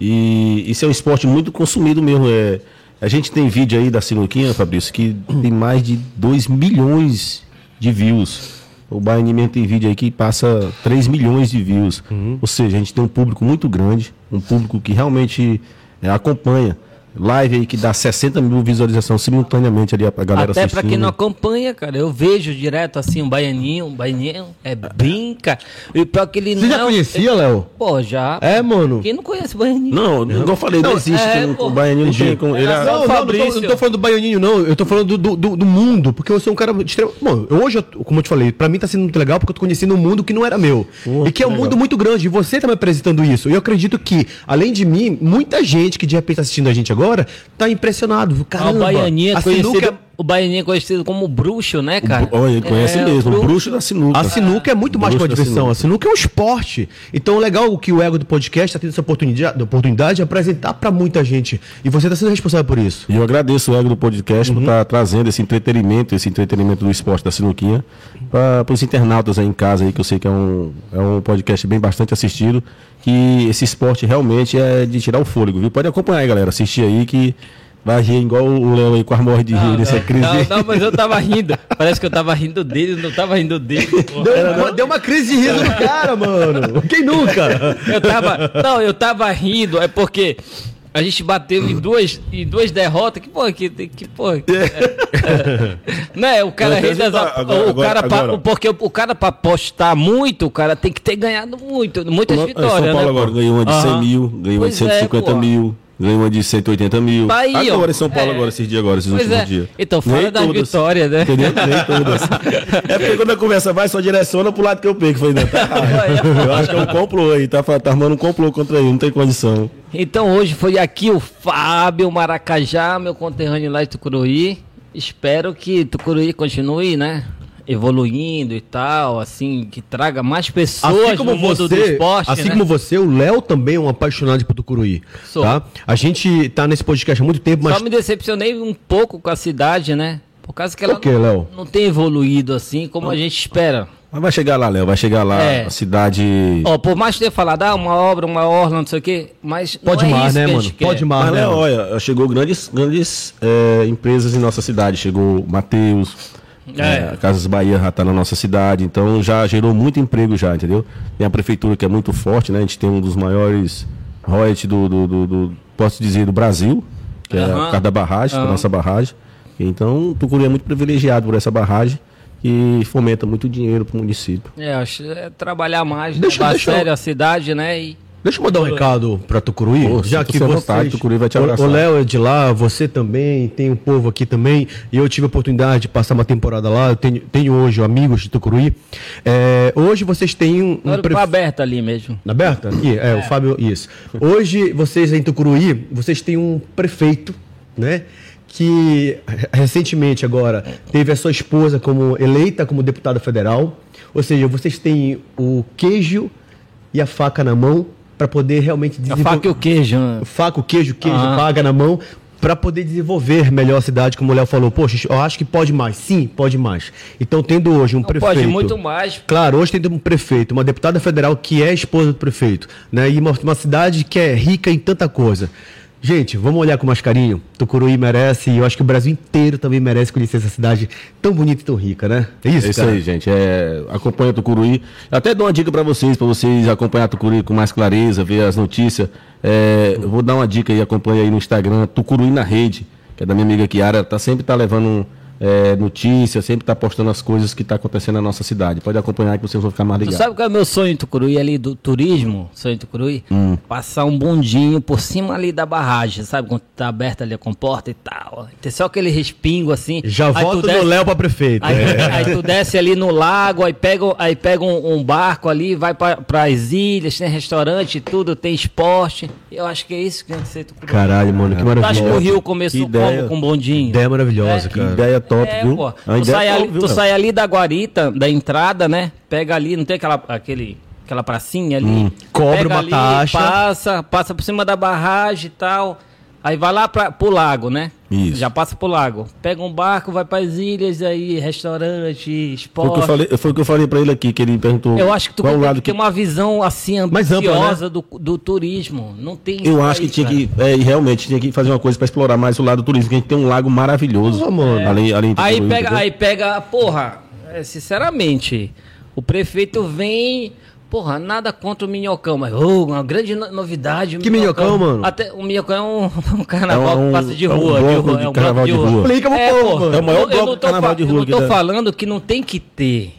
E isso é um esporte muito consumido mesmo. É, a gente tem vídeo aí da Sinuquinha, Fabrício, que tem mais de 2 milhões de views. O Baianinho tem vídeo aí que passa 3 milhões de views. Ou seja, a gente tem um público muito grande, um público que realmente é, acompanha. Live aí que dá 60 mil visualizações simultaneamente ali a a galera Até assistindo. pra quem não acompanha, cara, eu vejo direto assim um baianinho, um baianinho, é brinca. E pior que ele Você não. já conhecia, Léo? Pô, já. É, mano. Quem não conhece baianinho? Não, igual eu falei, não, Não, existe. é, pô. o Baianinho não tem como. Ele é- Não, não, não, tô, não tô falando do baianinho, não. Eu tô falando do, do, do- do mundo, porque eu sou um cara extremo. Bom, eu- hoje, eu- como eu te falei, pra mim tá sendo muito legal porque eu tô conhecendo um mundo que não era meu. Pô, e que é um que mundo legal. muito grande. E você tá me apresentando isso. E eu acredito que, além de mim, muita gente que de repente tá assistindo a gente agora tá impressionado. Caramba, a sinuca conhecido. é- o Baianinho é conhecido como bruxo, né, cara? Olha, ele conhece É, mesmo, o bruxo. da sinuca. A sinuca é muito mais que uma diversão. A sinuca. sinuca é um esporte. Então, legal que o Ego do Podcast está tendo essa oportunidade, oportunidade de apresentar para muita gente. E você está sendo responsável por isso. E eu agradeço o Ego do podcast Uhum. por estar trazendo esse entretenimento, esse entretenimento do esporte da sinuquinha, para os internautas aí em casa, aí, que eu sei que é um, é um podcast bem bastante assistido, que esse esporte realmente é de tirar o fôlego, viu? Pode acompanhar aí, galera, assistir aí que vai rir igual o Léo aí, quase morre de rir nessa crise. Não, não, mas eu tava rindo. Parece que eu tava rindo dele, não tava rindo dele. Deu, uma, deu uma crise de riso no cara, mano. Quem nunca? Eu tava. Não, eu tava rindo, é porque a gente bateu em duas, em duas derrotas. Que porra, que, que porra. É, né? O cara ri das- agora- o cara pra-. Porque o cara pra apostar muito, o cara tem que ter ganhado muito, muitas São vitórias. Paulo né, agora pô? ganhou uma de 100 Aham. mil, ganhou uma de Pois é, 150 pô. mil, ganhou uma de 180 mil. Tá aí, ó. agora em São Paulo, É. agora, esses dias agora, esses Pois últimos é. dias. Então, fala Nem das todas. vitórias, né? Entendeu? Nem <laughs> todas. É porque quando a conversa vai, só direciona pro lado que eu pego. Falei, não, tá. Eu acho que é um complô aí, tá, tá armando um complô contra ele, não tem condição. Então hoje foi aqui o Fábio Maracajá, meu conterrâneo lá de Tucuruí. Espero que Tucuruí continue, né? Evoluindo e tal, assim, que traga mais pessoas Assim como no mundo do você, esporte. assim né? como você, o Léo também é um apaixonado por Tucuruí. Sou. Tá? A gente tá nesse podcast há muito tempo, mas Só me decepcionei um pouco com a cidade, né? Por causa que ela quê, não, não tem evoluído assim como a gente espera. Mas vai chegar lá, Léo, vai chegar lá, É. a cidade. Ó, por mais que tenha falado, ah, uma obra, uma orla, não sei o quê, mas pode não é mais, isso né, mano? quer. Pode mais, Mas, né? Léo, olha, chegou grandes, grandes é, empresas em nossa cidade. Chegou Matheus, É. é, Casas Bahia já tá na nossa cidade, então já gerou muito emprego já, entendeu? Tem a prefeitura que é muito forte, né? A gente tem um dos maiores royalties do, do, do- do- posso dizer, do Brasil, que é Aham. por causa da barragem, da Aham. nossa barragem. Então, Tucuri é muito privilegiado por essa barragem e fomenta muito dinheiro para o município. É, acho que é trabalhar mais, Deixa- levar deixa a eu- a cidade, né? E Deixa eu mandar um recado pra Tucuruí, Pô, já que à vocês... vontade, Tucuruí vai te O- abraçar. O Léo é de lá, você também, tem um povo aqui também, e eu tive a oportunidade de passar uma temporada lá, eu tenho, tenho hoje amigos de Tucuruí. É, hoje vocês têm um... um Olha pre- aberta ali mesmo. Na Berta? Aqui, é, o Fábio, isso. Hoje, vocês em Tucuruí, vocês têm um prefeito, né? Que re- recentemente agora teve a sua esposa como eleita como deputada federal. Ou seja, vocês têm o queijo e a faca na mão para poder realmente A desenvolver. faca e o queijo. né? Faca, o queijo, queijo, Ah. faca na mão. Para poder desenvolver melhor a cidade, como o Léo falou. Poxa, eu acho que pode mais. Sim, pode mais. Então, tendo hoje um Não prefeito. pode muito mais. Claro, hoje tem um prefeito, uma deputada federal que é esposa do prefeito, né? E uma, uma cidade que é rica em tanta coisa. Gente, vamos olhar com mais carinho. Tucuruí merece, e eu acho que o Brasil inteiro também merece conhecer essa cidade tão bonita e tão rica, né? É isso, É isso cara? aí, gente. É, acompanha Tucuruí. Até dou uma dica para vocês, para vocês acompanhar Tucuruí com mais clareza, ver as notícias. É, eu vou dar uma dica aí, acompanha aí no Instagram, Tucuruí na Rede, que é da minha amiga Kiara. Tá, sempre tá levando é, notícias, sempre tá postando as coisas que tá acontecendo na nossa cidade. Pode acompanhar que vocês vão ficar mais Tu ligados. sabe qual é o meu sonho em Tucuruí ali do turismo? Sonho em Tucuruí? Hum. Passar um bondinho por cima ali da barragem, sabe? Quando tá aberta ali a comporta e tal. Tem só aquele respingo assim. Já Aí tu voto desce- no Léo pra prefeito. Aí, É. aí tu desce ali no lago, aí pega, aí pega um, um barco ali, vai para as ilhas, tem restaurante e tudo, tem esporte. Eu acho que é isso que tem que ser Tucuruí. Caralho, mano, que Tu acha que o maravilhoso. Rio começou Que ideia. como com bondinho? Ideia maravilhosa, Que cara. ideia top, É, viu? pô. Tu, ideia sai, é ali, top, viu, tu sai ali da guarita, da entrada, né? Pega ali, não tem aquela, aquele, aquela pracinha ali. Hum. Cobra uma ali, taxa. Passa, passa por cima da barragem e tal. Aí vai lá pra, pro lago, né? Isso. Já passa pro lago. Pega um barco, vai pras ilhas aí, restaurante, Foi o, esporte. que eu falei, foi o que eu falei pra ele aqui, que ele perguntou. Eu acho que tu qual o tem lado que ter uma visão assim Mais ampla, ambiciosa né? do, do turismo. Não tem Eu acho que tinha cara. que. É, e realmente tinha que fazer uma coisa pra explorar mais o lado do turismo, que a gente tem um lago maravilhoso. Porra, mano. Ali, ali em Aí pega, entendeu? aí pega, porra, é, sinceramente, o prefeito vem, porra, nada contra o minhocão, mas oh, uma grande no- novidade. Que minhocão, mano? Até, o minhocão é um, <laughs> um carnaval É um- que passa de é um rua, de bloco rua, de é um carnaval bloco de rua. Explica pro É, povo, porra. É o maior eu- eu bloco não de tô carnaval de Eu rua não aqui tô falando que não tem que ter.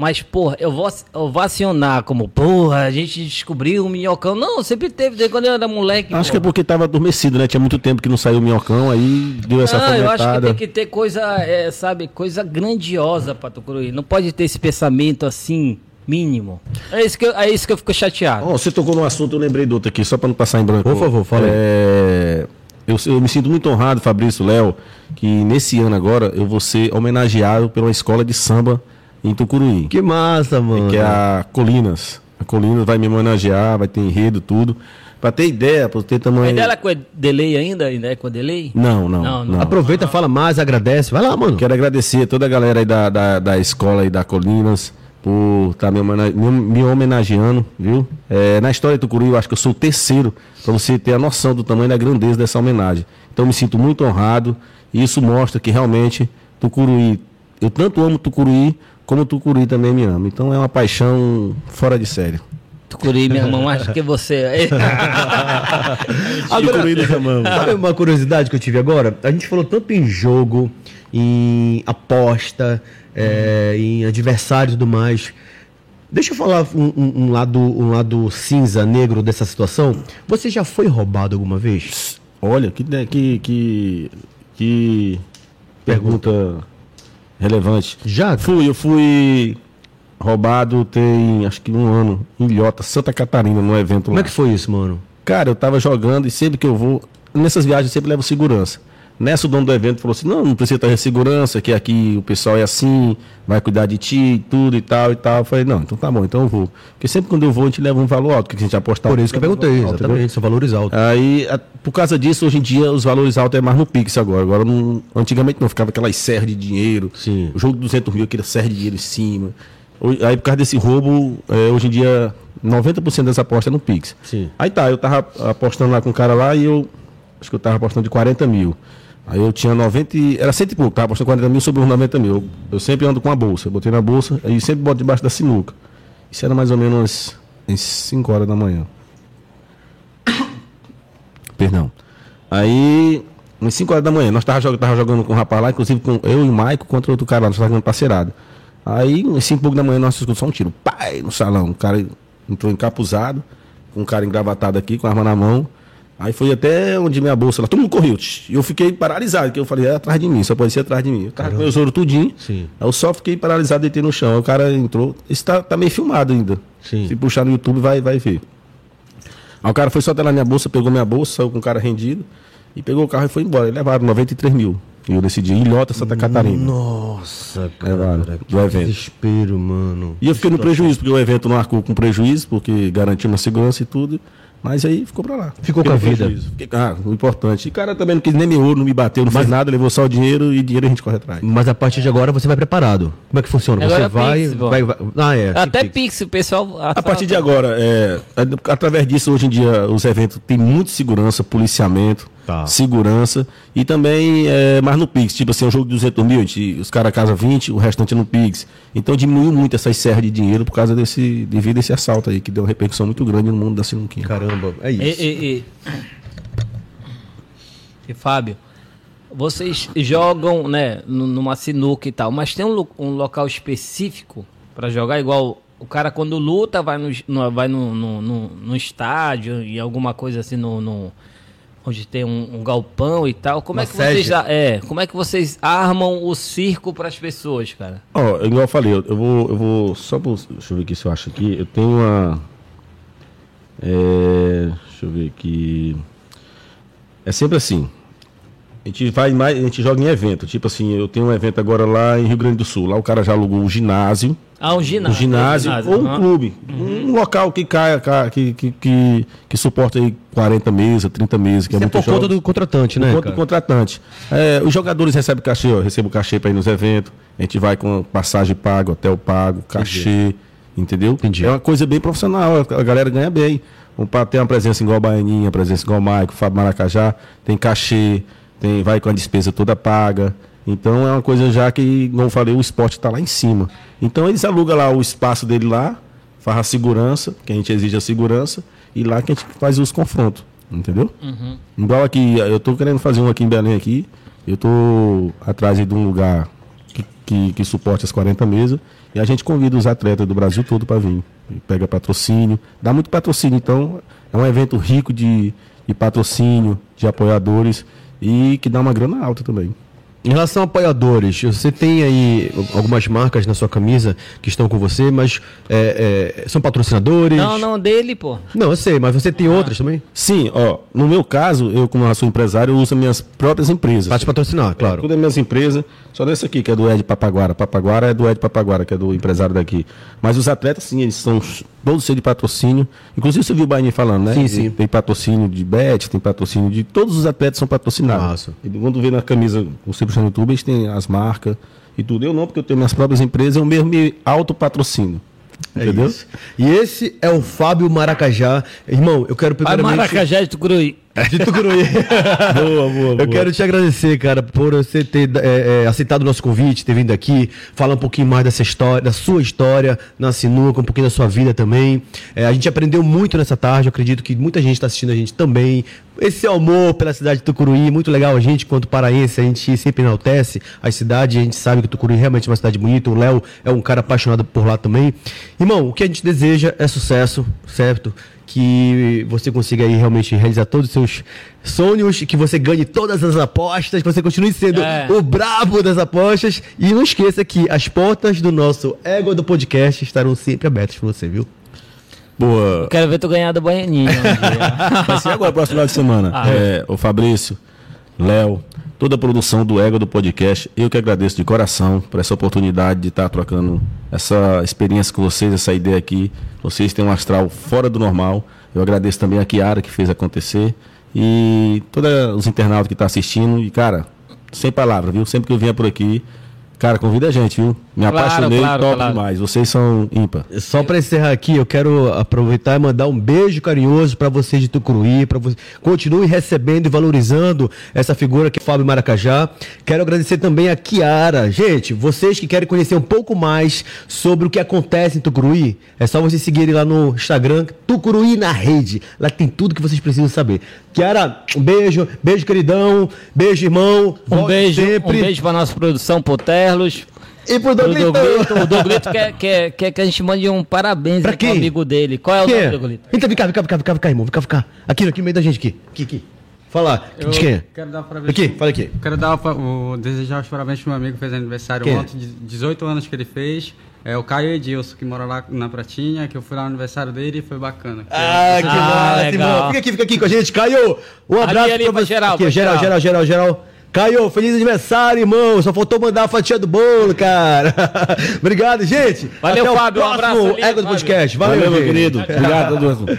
Mas, porra, eu vou ovacionar como, porra, a gente descobriu o minhocão. Não, sempre teve, desde quando eu era moleque. Acho que é porra. porque tava adormecido, né? Tinha muito tempo que não saiu o minhocão, aí deu essa Não, eu acho que tem que ter coisa, é, sabe, coisa grandiosa pra Tucuruí. Não pode ter esse pensamento assim, mínimo. É isso que eu, é isso que eu fico chateado. Ó, você tocou num assunto, eu lembrei do outro aqui, só pra não passar em branco. Por favor, fala. É... eu, eu me sinto muito honrado, Fabrício, Léo, que nesse ano agora eu vou ser homenageado pela escola de samba em Tucuruí. Que massa, mano. Que é a Colinas. A Colinas vai me homenagear, vai ter enredo, tudo. Pra ter ideia, pra ter tamanho. Dela é com delay ainda? Ainda é com delay? Não, não. Não, não. não. Aproveita, fala mais, agradece. Vai lá, mano. Quero agradecer a toda a galera aí da, da, da escola aí da Colinas por estar me, homena- me- me homenageando, viu? É, na história do Tucuruí, eu acho que eu sou o terceiro, pra você ter a noção do tamanho da grandeza dessa homenagem. Então, eu me sinto muito honrado e isso mostra que realmente Tucuruí, eu tanto amo Tucuruí, como Tucuruí também me ama. Então, é uma paixão fora de série. Tucuri, meu irmão, acho que você. <laughs> Agora, Tucuruí nós amamos. sabe uma curiosidade que eu tive agora? A gente falou tanto em jogo, em aposta, é, em adversário e tudo mais. Deixa eu falar um, um- um lado, um lado cinza, negro dessa situação. Você já foi roubado alguma vez? Olha, que, né, que, que, que pergunta relevante. Já? Fui, eu fui roubado tem acho que um ano em Ilhota, Santa Catarina, num evento Como lá. é que foi isso, mano? Cara, eu tava jogando e sempre que eu vou, nessas viagens eu sempre levo segurança. Nessa o dono do evento falou assim: não, não precisa ter segurança, que aqui o pessoal é assim, vai cuidar de ti, tudo e tal e tal. Eu falei, não, então tá bom, então eu vou. Porque sempre quando eu vou, a gente leva um valor alto, que a gente apostar. Por isso que eu perguntei, exatamente, são valores altos. Aí, a- por causa disso, hoje em dia, os valores altos é mais no Pix agora. Agora, não- antigamente não, ficava aquelas serras de dinheiro. Sim. O jogo de 200 mil, aquela serra de dinheiro em cima. Aí, por causa desse roubo, é, hoje em dia, 90% das apostas é no Pix. Sim. Aí tá, eu tava apostando lá com um cara lá e eu, acho que eu tava apostando de 40 mil. Aí eu tinha 90, e- era cento e pouco, tava apostando 40 mil sobre os 90 mil. Eu, eu sempre ando com a bolsa, eu botei na bolsa e sempre boto debaixo da sinuca. Isso era mais ou menos às 5 horas da manhã. <coughs> Perdão. Aí, às 5 horas da manhã, nós tava, jog- tava jogando com um rapaz lá, inclusive com eu e o Maico contra outro cara lá, nós tava jogando parceirado. Aí, às 5 e pouco da manhã, nós escutamos só um tiro. Pai, no salão. O cara entrou encapuzado, com um cara engravatado aqui, com a arma na mão. Aí foi até onde minha bolsa lá, todo mundo correu. E eu fiquei paralisado, que eu falei, é atrás de mim, só pode ser atrás de mim. Eu tava com meus ouro tudinho. Sim. Aí eu só fiquei paralisado, deitei no chão. Aí o cara entrou. Isso tá, tá meio filmado ainda. Sim. Se puxar no YouTube, vai, vai ver. Aí o cara foi só até lá minha bolsa, pegou minha bolsa, saiu com o cara rendido e pegou o carro e foi embora. E levaram 93 mil. E eu decidi em Ilhota, Santa Catarina. Nossa, Levaram, cara. do Que evento. desespero, mano. E eu fiquei no prejuízo, porque o evento não arcou com prejuízo, porque garantiu uma segurança e tudo. Mas aí ficou pra lá. Ficou com a vida. prejuízo. Fiquei- ah, o importante. E o cara também não quis nem me ouro, não me bateu, não fez nada, levou só o dinheiro e dinheiro a gente corre atrás. Mas a partir de agora você vai preparado. Como é que funciona? Agora você é vai, Pix, vai, vai. Ah, é. Até Pix. Pix, o pessoal. A partir de agora, é, a- através disso, hoje em dia, os eventos têm muito segurança, policiamento, Tá. segurança, e também é, mais no Pix. Tipo assim, um jogo de 200 mil, a gente- os caras casam 20, o restante é no Pix. Então diminuiu muito essas serras de dinheiro por causa desse, devido a esse assalto aí, que deu uma repercussão muito grande no mundo da sinuquinha. Caramba, é isso. E, e, e- e, Fábio, vocês jogam, né, nu- numa sinuca e tal, mas tem um, um local específico para jogar igual o cara quando luta vai no, no- vai no, no, no- no estádio e alguma coisa assim no, no- onde tem um, um galpão e tal. Como Uma é que vocês sede. a- é, como é que vocês armam o circo para as pessoas, cara? Ó, igual eu falei, eu, eu vou, eu vou só por, deixa eu ver aqui se eu acho aqui, eu tenho uma é, deixa eu ver aqui. É sempre assim. A gente vai mais, a gente joga em evento, tipo assim, eu tenho um evento agora lá em Rio Grande do Sul, lá o cara já alugou um ginásio, Ah, um um ginásio. ginásio, ou um clube, um local que caia, ca- que, que, que, que suporta aí 40 mesas, 30 mesas, que é Isso é muito por conta do contratante, né? Enquanto cara? o contratante. É, os jogadores recebem cachê, ó, recebo cachê para ir nos eventos. A gente vai com passagem paga, hotel pago, cachê, entendeu? Entendi. É uma coisa bem profissional, a galera ganha bem. Para ter uma presença igual a Baianinha, presença igual o Maico, Fábio Maracajá, tem cachê, tem, vai com a despesa toda paga. Então é uma coisa já que, como eu falei, o esporte está lá em cima. Então eles alugam lá o espaço dele lá, faz a segurança, que a gente exige a segurança, e lá que a gente faz os confrontos, entendeu? Igual aqui, eu tô querendo fazer um aqui em Belém aqui. Eu tô atrás de um lugar que, que, que suporte as 40 mesas. E a gente convida os atletas do Brasil todo para vir. Pega patrocínio. Dá muito patrocínio, então é um evento rico de, de patrocínio, de apoiadores e que dá uma grana alta também. Em relação a apoiadores, você tem aí algumas marcas na sua camisa que estão com você, mas é, é, são patrocinadores? Não, não, dele, pô. Não, eu sei, mas você tem outras também? Sim, ó, no meu caso, eu como sou empresário, eu uso minhas próprias empresas. Para te patrocinar, claro. É, tudo é minhas empresas, só dessa aqui, que é do Ed Papaguara. Papaguara é do Ed Papaguara, que é do empresário daqui. Mas os atletas, sim, eles são todos cheios de patrocínio. Inclusive você viu o Bahia falando, né? Sim, sim. Tem patrocínio de Bet, tem patrocínio de. Todos os atletas são patrocinados. Massa. E quando vê na camisa o Sempre no YouTube, eles têm as marcas e tudo. Eu não, porque eu tenho minhas próprias empresas, eu mesmo me autopatrocínio. É Entendeu? isso. E esse é o Fábio Maracajá. Irmão, eu quero primeiramente... Maracajá de Tucuruí. De Tucuruí. <laughs> boa, boa, Eu boa. quero te agradecer, cara, por você ter é, é, aceitado o nosso convite, ter vindo aqui, falar um pouquinho mais dessa história, da sua história na sinuca, um pouquinho da sua vida também. É, a gente aprendeu muito nessa tarde, eu acredito que muita gente está assistindo a gente também. Esse amor pela cidade de Tucuruí, muito legal a gente, quanto paraense, a gente sempre enaltece as cidades, a gente sabe que Tucuruí realmente é uma cidade bonita, o Léo é um cara apaixonado por lá também. Irmão, o que a gente deseja é sucesso, certo? Que você consiga aí realmente realizar todos os seus sonhos, que você ganhe todas as apostas, que você continue sendo É. o brabo das apostas. E não esqueça que as portas do nosso Ego do Podcast estarão sempre abertas para você, viu? Boa. Quero ver tu ganhar do Baianinho. um. <laughs> Vai ser agora, próximo final de semana. Ah. é, o Fabrício, Léo, toda a produção do Ego do Podcast. Eu que agradeço de coração por essa oportunidade de estar trocando essa experiência com vocês, essa ideia aqui. Vocês têm um astral fora do normal. Eu agradeço também a Kiara que fez acontecer. E todos os internautas que estão assistindo. E, cara, sem palavra, viu? Sempre que eu vier por aqui, cara, convida a gente, viu? Me Claro, apaixonei, claro, top claro. demais. Vocês são ímpar. Só para encerrar aqui, eu quero aproveitar e mandar um beijo carinhoso para vocês de Tucuruí, para você continue recebendo e valorizando essa figura que é o Fábio Maracajá. Quero agradecer também a Kiara. Gente, vocês que querem conhecer um pouco mais sobre o que acontece em Tucuruí, é só vocês seguirem lá no Instagram, Tucuruí na rede. Lá tem tudo que vocês precisam saber. Kiara, um beijo, beijo queridão, beijo irmão. Um beijo, um sempre. beijo pra nossa produção, Poterlos. E pro Pro Doglito. O Doglito quer, quer, quer que a gente mande um parabéns Pra aí pro quem? amigo dele. Qual é o Quem nome, é? Doglito? Então vem cá, vem cá, vem cá, vem cá, vem cá, irmão. Vem cá, vem cá. Aqui, aqui no meio da gente, aqui. Aqui, aqui. Fala, Eu de quem é? Quero dar parabéns. Aqui, fala aqui. Quero dar o, o- desejar os parabéns pro meu amigo que fez aniversário Quem é? ontem, de 18 anos que ele fez. É o Caio Edilson, que mora lá na Pratinha, que eu fui lá no aniversário dele e foi bacana. Ah, que Ah, legal. irmão. Fica aqui, fica aqui com a gente. Caio, um Ali, abraço ali, pra pra você. geral, aqui, pra geral, geral, geral. geral, geral. Caio, feliz aniversário, irmão. Só faltou mandar a fatia do bolo, cara. <laughs> Obrigado, gente. Valeu, Até o Fábio. Um próximo abraço ali, Ego do. Podcast. Valeu, Valeu, meu querido. Obrigado todos.